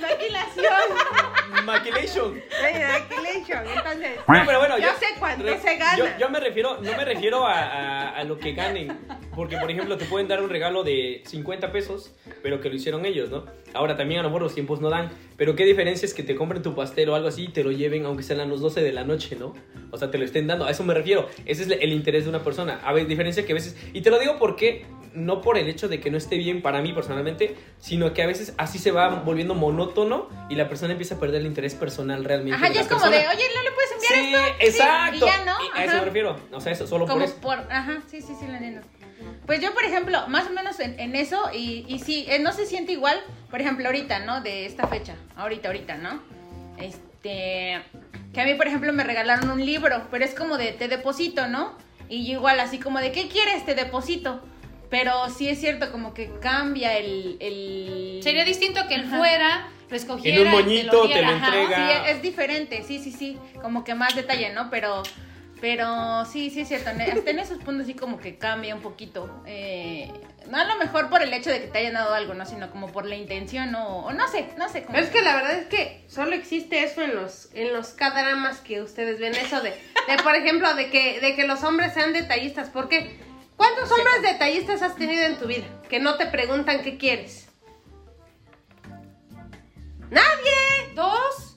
maquilación. Maquilation. Maquilation. Entonces, No, pero bueno, yo, sé cuánto re- se gana. Yo, yo me refiero, no me refiero a, a- a lo que ganen. Porque, por ejemplo, te pueden dar un regalo de 50 pesos, pero que lo hicieron ellos, ¿no? Ahora también a lo mejor los tiempos no dan. Pero qué diferencia es que te compren tu pastel o algo así y te lo lleven, aunque sean a las 12 de la noche, ¿no? O sea, te lo estén dando. A eso me refiero. Ese es el interés de una persona. A ver, diferencia que a veces. Y te lo digo porque. No por el hecho de que no esté bien para mí personalmente, sino que a veces así se va volviendo monótono y la persona empieza a perder el interés personal realmente. Ajá, ya es como de, oye, ¿no le puedes enviar Sí, esto? exacto. y ya no. Y a eso me refiero. O sea, eso solo por Como eso. por, ajá, sí, sí, sí, lo entiendo. Pues yo, por ejemplo, más o menos en, en eso, y, y sí, eh, no se siente igual, por ejemplo, ahorita, ¿no? De esta fecha, ahorita, ahorita, ¿no? Este, que a mí, por ejemplo, me regalaron un libro, pero es como de, te deposito, ¿no? Y yo igual, así como de, ¿qué quieres? Te deposito. Pero sí es cierto, como que cambia el... el... Sería distinto que él Ajá. fuera, lo escogiera. En un y te moñito te lo entrega. Sí, es diferente, sí, sí, sí. Como que más detalle, ¿no? Pero, pero sí, sí es cierto. en- Hasta en esos puntos sí como que cambia un poquito. Eh, no a lo mejor por el hecho de que te hayan dado algo, ¿no? Sino como por la intención o, o no sé, no sé. Cómo Pero es que la verdad es que solo existe eso en los en los K-dramas que ustedes ven eso de, de por ejemplo de que de que los hombres sean detallistas, porque ¿cuántos hombres detallistas has tenido en tu vida que no te preguntan qué quieres? Nadie. Dos.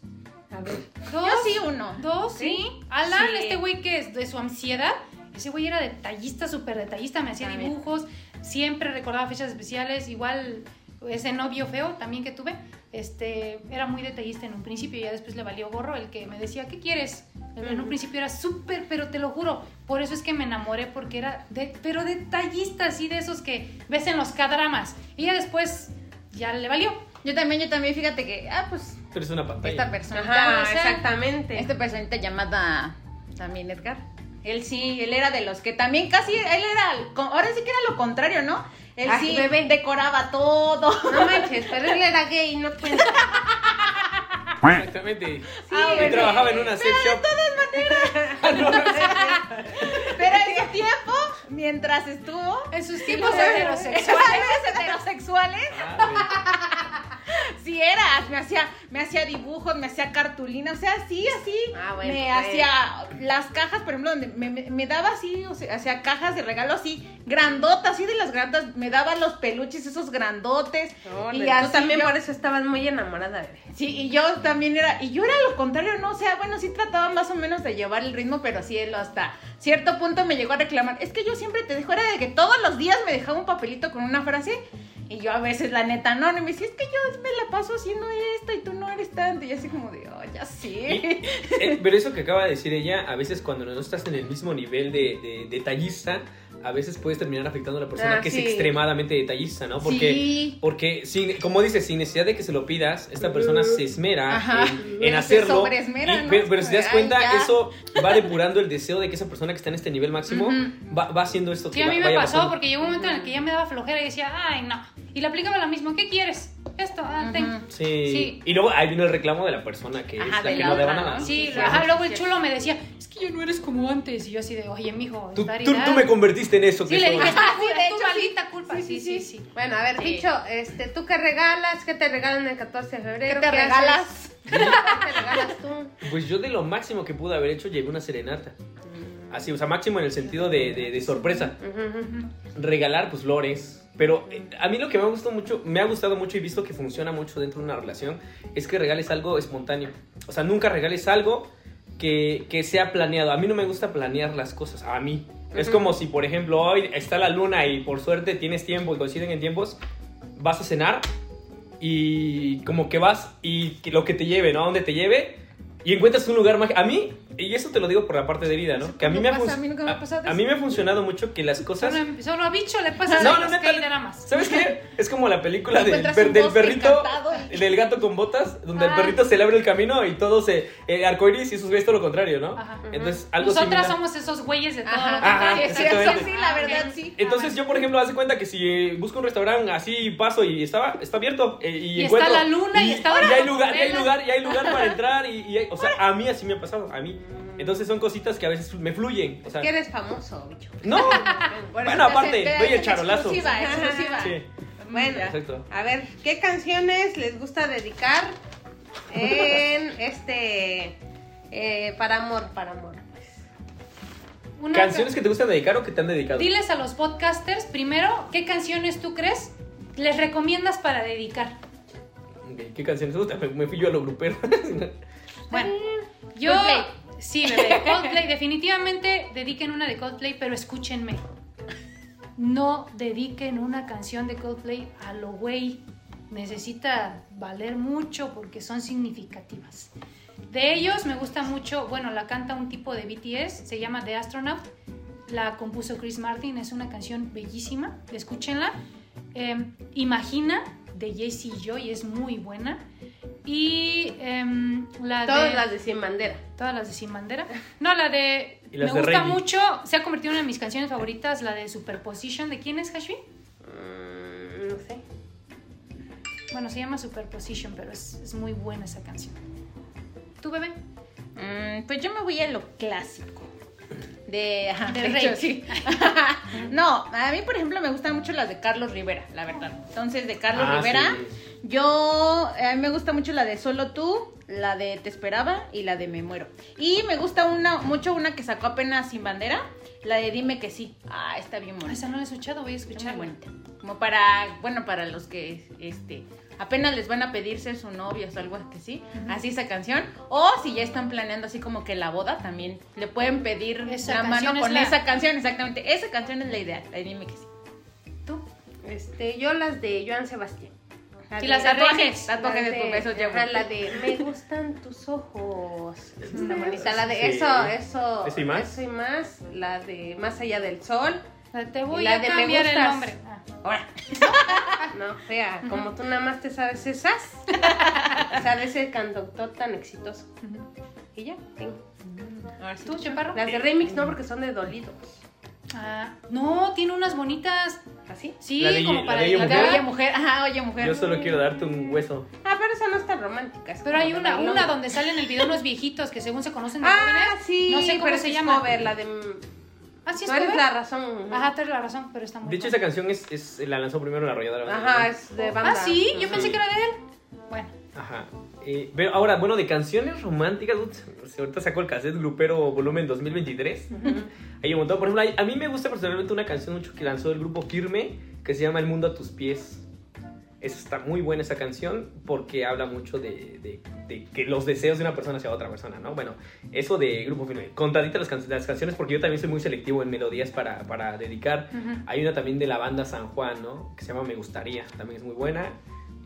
A ver. Dos. Yo sí uno. Dos, sí. Alan, Sí. este güey que es de su ansiedad, ese güey era detallista, súper detallista, me hacía dibujos, siempre recordaba fechas especiales, igual ese novio feo también que tuve, este, era muy detallista en un principio y ya después le valió gorro el que me decía, ¿qué quieres? En un principio era súper, pero te lo juro, por eso es que me enamoré, porque era, de, pero detallista, así de esos que ves en los K-dramas. Y ya después ya le valió. Yo también, yo también, fíjate que, ah, pues, Pero es una pantalla. esta personita, Ajá, o sea, exactamente. esta personita llamada también Edgar. Él sí, él era de los que también casi, él era, ahora sí que era lo contrario, ¿no? Él Ay, sí bebé. decoraba todo. No manches, pero él era gay, no cuenta. Exactamente. Ah, y bueno. trabajaba en una sex shop. Pero en ese tiempo, mientras estuvo En sus tiempos heterosexuales. heterosexuales, heterosexuales, Ah, sí era, me hacía, me hacía dibujos, me hacía cartulina, o sea, sí, así, Ah, bueno, me bueno. hacía las cajas, por ejemplo, donde me, me- me daba así, o sea, hacía cajas de regalo así, grandotas, así de las grandotas, me daba los peluches esos grandotes, y y así tú también yo- por eso estabas muy enamorada, bebé. Sí, y yo también era, y yo era lo contrario, ¿no? O sea, bueno, sí trataba más o menos de llevar el ritmo, pero sí él hasta cierto punto me llegó a reclamar. Es que yo siempre te dejo, era de que todos los días me dejaba un papelito con una frase, y yo a veces, la neta, no, y me decía, es que yo me la paso haciendo esto y tú no eres tanto, y así como de, oh, ya sí. Eh, pero eso que acaba de decir ella, a veces cuando no estás en el mismo nivel de, de detallista, a veces puedes terminar afectando a la persona Ah, que sí. es extremadamente detallista, ¿no? Porque, Sí. porque sin, como dices, sin necesidad de que se lo pidas, esta persona se esmera en, Se hacerlo. sobreesmera, y- ¿no? pero, pero si te das cuenta, eso va depurando el deseo de que esa persona que está en este nivel máximo va, va haciendo esto Sí, que a va- mí me vaya pasó porque llegó un momento en el que ya me daba flojera y decía, ay, no. Y le aplicaba lo mismo, ¿qué quieres? Esto, ah. Sí. Sí. Y luego ahí viene el reclamo de la persona que Ajá, es la que la no deba nada. Sí, Sí, ajá, luego el chulo me decía, es que ya no eres como antes. Y yo así de, oye, mijo, Tú, dar y tú- dar". tú me convertiste en eso Sí, que le dije, Ah, sí, de hecho, maldita culpa. Sí, sí, sí. Bueno, a ver, Sí. Bicho, este, ¿tú qué regalas? ¿Qué te regalan el 14 de febrero? ¿Qué te regalas? ¿Qué te regalas tú? Pues yo de lo máximo que pude haber hecho llevé una serenata. Así, o sea, máximo en el sentido de, de- de sorpresa. Regalar, pues, flores. Pero eh, a mí lo que me ha gustado mucho, me ha gustado mucho y visto que funciona mucho dentro de una relación, es que regales algo espontáneo. O sea, nunca regales algo que, que sea planeado. A mí no me gusta planear las cosas, a mí. Es como si, por ejemplo, hoy está la luna y por suerte tienes tiempo y coinciden en tiempos, vas a cenar y como que vas y que lo que te lleve, ¿no? A donde te lleve y encuentras un lugar mágico. A mí, y eso te lo digo por la parte de vida, ¿no? Que a mí me ha, pasa, a mí nunca me ha a- pasado a mí me ha funcionado mucho que las cosas... Solo, solo a bicho le pasa No, no, no, los neta, dramas. ¿Sabes qué? Es como la película del, per- del perrito, y- del gato con botas, donde el Ah. perrito se le abre el camino y todo se. El arcoiris y sus ves todo lo contrario, ¿no? Ajá. Entonces, algo Nosotras similar. somos esos güeyes de todo Ajá. lo Ajá, contrario. Sí, sí, sí, la verdad, sí. Entonces, yo, por ejemplo, hace cuenta que si eh, busco un restaurante así, paso y estaba, está abierto. eh, y, Y encuentro- está la luna y está y ahora hay lugar, y hay lugar, y hay lugar para entrar. Y, y hay- o sea, a mí así me ha pasado, a mí. Entonces, son cositas que a veces me fluyen. O sea, Que eres famoso, bicho. no. Bueno, te aparte, doy el charolazo. Exclusiva, exclusiva. Sí, Bueno, exacto. a ver, ¿qué canciones les gusta dedicar en este eh, para amor, para amor? pues? Una ¿Canciones que te gustan dedicar o que te han dedicado? Diles a los podcasters, primero, ¿qué canciones tú crees les recomiendas para dedicar? ¿Qué canciones te gustan? Me, fui yo a lo grupero. Bueno, yo... Sí, bebé, Coldplay. Definitivamente dediquen una de Coldplay, pero escúchenme. No dediquen una canción de Coldplay a lo güey. Necesita valer mucho porque son significativas. De ellos me gusta mucho, bueno, la canta un tipo de BTS, se llama The Astronaut. La compuso Chris Martin, es una canción bellísima, escúchenla. Eh, Imagina de y Joy es muy buena. Y em, la Todas de... las de Sin Bandera. Todas las de Sin Bandera. No, la de Me de gusta Rey. mucho, se ha convertido en una de mis canciones favoritas, la de Superposition. ¿De quién es, Hashmi? Mm, no sé. Bueno, se llama Superposition, pero es, es muy buena esa canción. ¿Tú, bebé? Mm, pues yo me voy a lo clásico. De, ajá, De de Rey. hecho, sí. no, a mí, por ejemplo, me gustan mucho las de Carlos Rivera, la verdad. Entonces, de Carlos Ah, Rivera, sí. Yo, a mí me gusta mucho la de Solo tú, la de Te esperaba y la de Me muero. Y me gusta una mucho una que sacó apenas Sin Bandera, la de Dime que sí. Ah, está bien bonita. esa no la he escuchado, voy a muy bonita. Como para, bueno, para los que este apenas les van a pedir ser su novia o algo así, así esa canción. O si ya están planeando así como que la boda, también le pueden pedir Esa la mano con la- esa canción, exactamente. Esa canción es la ideal, la de dime que sí. ¿Tú? Este, yo las de Joan Sebastián. Y las de tatuajes, tatuajes Las de tus besos, ya. la de Me gustan tus ojos. Esa está bonita. La de Sí. eso, eso. ¿Eso y más? Eso y más. La de Más allá del sol. La de Te voy La a de cambiar el nombre. Ah. Ahora. No, fea, como tú nada más te sabes esas. o sea, de ese cantautor tan exitoso. Y ya. Ahora sí. ¿Tú, Chaparro? Las de remix no, porque son de dolidos. Ah, no, tiene unas bonitas. ¿Así? Sí, La de- como la para La de dedicar. Oye Mujer, ajá, Oye Mujer. Yo solo quiero darte un hueso. Ah, pero esa no es tan romántica. es Pero hay una, una donde salen en el video unos viejitos que según se conocen de Ah, jóvenes. sí, No sé cómo pero se es llama. cover, la de... Ah, sí, es no eres la razón. Ajá, tienes la razón, pero está muy De hecho, esa canción es, es- la lanzó primero la arrolladora. Ajá, es de banda. Ah, sí, yo pensé que era de él. Bueno, Ajá. Eh, pero ahora, bueno, de canciones románticas, ups, ahorita sacó el cassette Grupero Volumen 2023. Hay un montón. Por ejemplo, a mí me gusta personalmente una canción mucho que lanzó el grupo Kirme, que se llama El Mundo a tus pies. Esa está muy buena esa canción porque habla mucho de, de- de que los deseos de una persona hacia otra persona, ¿no? Bueno, eso de Grupo Firme. Contadita las, can- las canciones porque yo también soy muy selectivo en melodías para, para dedicar. Ujú. Hay una también de la banda San Juan, ¿no? Que se llama Me Gustaría, también es muy buena.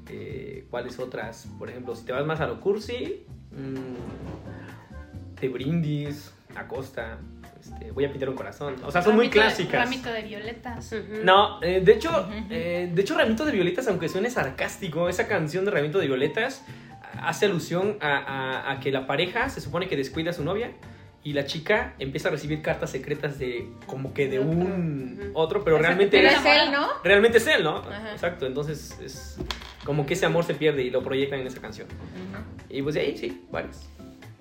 Eh, ¿Cuáles otras? Por ejemplo, si te vas más a lo cursi, mm, Te Brindis, Acosta, este, Voy a pintar un corazón. O sea, son muy ramito de- clásicas. ramito de violetas. No, eh, de hecho, eh, de hecho, Ramito de Violetas, aunque suene sarcástico, esa canción de Ramito de Violetas hace alusión a, a- a que la pareja se supone que descuida a su novia y la chica empieza a recibir cartas secretas de como que de un otro, pero realmente pero es, es él, ¿no? realmente es él, ¿no? Ajá. Exacto, entonces es como que ese amor se pierde y lo proyectan en esa canción. Y pues de ahí sí, varios.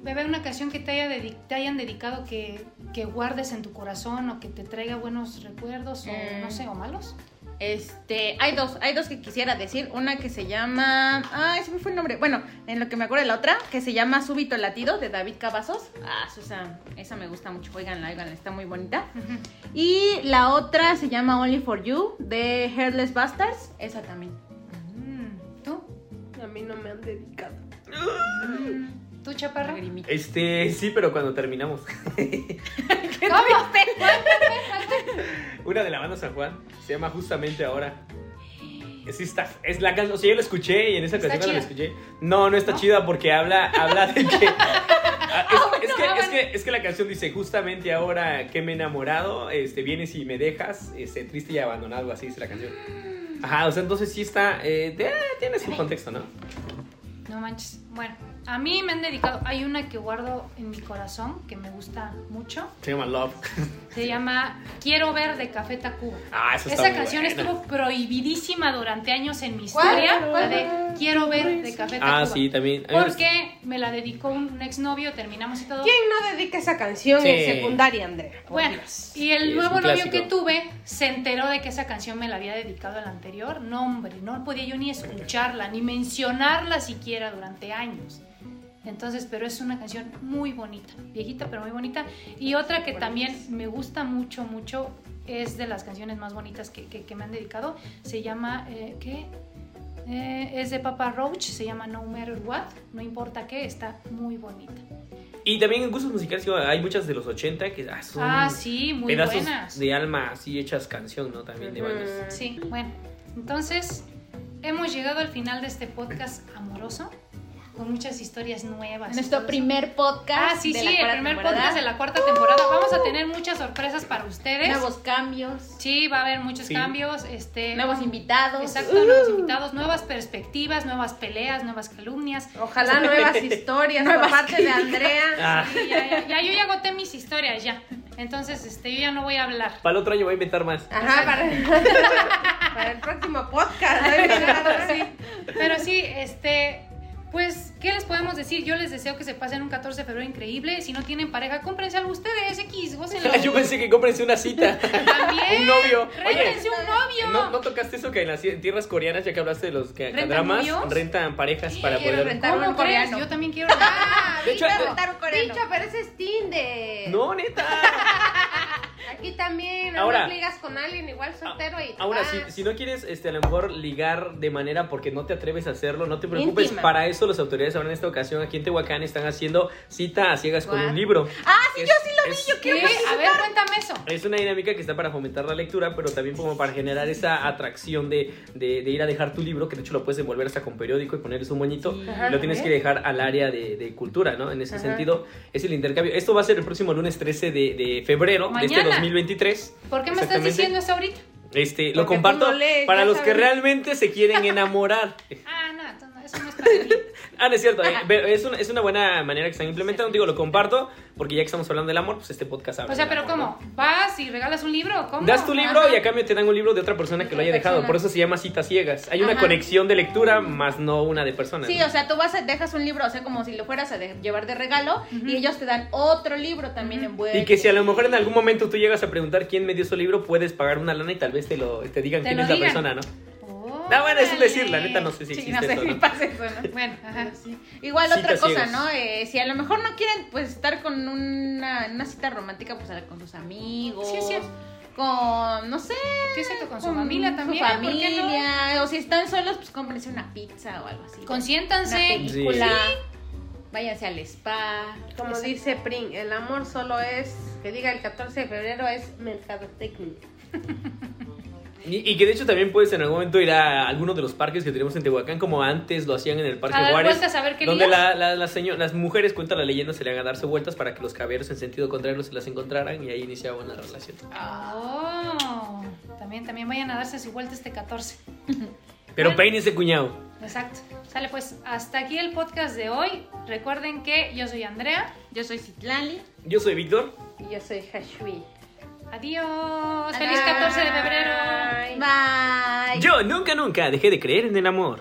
Bebé, una canción que te, haya dedi- te hayan dedicado que, que guardes en tu corazón o que te traiga buenos recuerdos o Mm. no sé, o malos. Este, hay dos, hay dos que quisiera decir. Una que se llama. Ay, se me fue el nombre. Bueno, en lo que me acuerdo de la otra, que se llama Súbito Latido de David Cavazos. Ah, esa, esa me gusta mucho. Oiganla, oiganla, está muy bonita. Y la otra se llama Only for You de Hairless Bastards. Esa también. Mí no me han dedicado. ¿Tú? Lagrimita. Este, sí, pero cuando terminamos. ¿Cómo? Una de la banda San Juan se llama justamente ahora. Sí está, es la canción, o sea, yo la escuché y en esa ¿Está ocasión cuando la escuché. No, no está ¿No? chida porque habla, habla de que, Ah, es, es que, ah, es, que, es que la canción dice justamente ahora que me he enamorado, este, vienes y me dejas, este, triste y abandonado, así dice la canción. Ajá, o sea, entonces sí está, eh, de- tiene su contexto, ¿no? No manches. Bueno, a mí me han dedicado. Hay una que guardo en mi corazón que me gusta mucho. Se llama Love. Se llama Quiero ver de Café Tacuba. Ah, eso está Esa muy canción buena. estuvo prohibidísima durante años en mi historia. ¿Cuál? La de Quiero ver de Café Tacuba. Ah, sí, también. Porque me la dedicó un exnovio, terminamos y todo. ¿Quién no dedica esa canción Sí. en secundaria, Andrea? Por Bueno, Dios. y el Sí, nuevo novio que tuve se enteró de que esa canción me la había dedicado el anterior. No, hombre, no podía yo ni escucharla, ni mencionarla siquiera durante años. Entonces, pero es una canción muy bonita, viejita pero muy bonita. Y otra que también me gusta mucho, mucho, es de las canciones más bonitas que, que- que me han dedicado. Se llama, eh, ¿qué? Eh, es de Papa Roach, se llama No Matter What, no importa qué, está muy bonita. Y también en gustos musicales hay muchas de los 80 que ah, son Ah, sí, muy pedazos buenas. de alma así hechas canción, ¿no? También de bandas. Sí, bueno, entonces hemos llegado al final de este podcast amoroso. Con muchas historias nuevas. Nuestro primer podcast. Ah, sí, de sí, la el cuarta primer temporada. podcast de la cuarta temporada. Vamos a tener muchas sorpresas para ustedes. Nuevos cambios, Sí, va a haber muchos Sí. cambios. Este, nuevos invitados. Exacto, nuevos invitados, nuevas perspectivas, nuevas peleas, nuevas calumnias. Ojalá nuevas historias por parte de Andrea. Ah, Sí, ya, ya, ya, yo ya agoté mis historias ya. Entonces, este, yo ya no voy a hablar. para el otro año voy a inventar más. Ajá, para, para el próximo podcast. Sí, pero sí, este, pues, ¿qué les podemos decir? Yo les deseo que se pasen un 14 de febrero increíble. Si no tienen pareja, cómprense algo ustedes, X, gócenlo. Yo pensé que cómprense una cita. También. un novio. Oye, Régalense un novio. ¿no, ¿no tocaste eso que en las tierras coreanas, ya que hablaste de los que ¿Rentan dramas, rentan parejas para quiero poder... rentar. ¿Cómo un crees? coreano. Yo también quiero. Ah, De hecho, rentar un coreano. Dicho, pero ese es Tinder. No, neta. Aquí también, Ahora- ligas con alguien igual soltero y Ahora, si, si no quieres este, a lo mejor ligar de manera porque no te atreves a hacerlo, no te preocupes. Íntima. Para eso las autoridades ahora en esta ocasión aquí en Tehuacán están haciendo cita a ciegas con un libro. Ah, sí, Es- yo sí lo vi, es- yo quiero. A ver, cuéntame eso. Es una dinámica que está para fomentar la lectura, pero también como para generar esa atracción de, de- de ir a dejar tu libro, que de hecho lo puedes envolver hasta con periódico y ponerle su moñito, Ajá. y lo tienes que dejar al área de, de cultura, ¿no? En ese Ajá. sentido, es el intercambio. Esto va a ser el próximo lunes 13 de, de febrero de este Mañana. 2023. ¿Por qué me estás diciendo eso ahorita? Este, lo Porque comparto no lees, para los que realmente se quieren enamorar. Ah, eso no es para mí. Ah, no es cierto, eh, pero es una, es una buena manera que están implementando. Digo, lo comparto, porque ya que estamos hablando del amor, pues este podcast habla O sea, del pero amor, ¿cómo? ¿Vas y regalas un libro? ¿Cómo? Das tu libro Ajá. y a cambio te dan un libro de otra persona que lo haya dejado. persona. Por eso se llama citas ciegas. Hay una conexión de lectura, más no una de personas. Sí, ¿no? o sea, tú vas a, dejas un libro, o sea, como si lo fueras a llevar de regalo, y ellos te dan otro libro también envuelto. Y que si a lo mejor en algún momento tú llegas a preguntar quién me dio su libro, puedes pagar una lana y tal vez te lo te digan Te quién lo es la persona, ¿no? No, bueno, es un decir, la neta no sé si Sí, existe no sé eso, si ¿no? pasa eso, ¿no? Bueno, ajá. Igual Citas otra cosa. ¿no? Eh, si a lo mejor no quieren pues estar con una, una cita romántica, pues con sus amigos. Sí, sí. Con, no sé. ¿Qué es esto? Con su familia también, Su ¿por qué no? familia. O si están solos, pues cómprense una pizza o algo así. Consiéntanse. Una película. Váyanse al spa. Como Exacto. dice Pring, el amor solo es, que diga el 14 de febrero, es mercadotecnia. Y, y que de hecho también puedes en algún momento ir a alguno de los parques que tenemos en Tehuacán, como antes lo hacían en el Parque A dar Juárez. vueltas a ver qué donde la- la- las señor- las mujeres, cuenta la leyenda, se le hagan a darse vueltas para que los caballeros en sentido contrario se las encontraran y ahí iniciaban la relación. Oh, también, también vayan a darse su vuelta este 14. Pero Bueno. peínese, cuñado. Exacto. Sale pues, hasta aquí el podcast de hoy. Recuerden que yo soy Andrea. Yo soy Citlali. Yo soy Víctor. Y yo soy Hashui. Adiós. Feliz 14 de febrero. Bye. Bye. Yo nunca, nunca dejé de creer en el amor.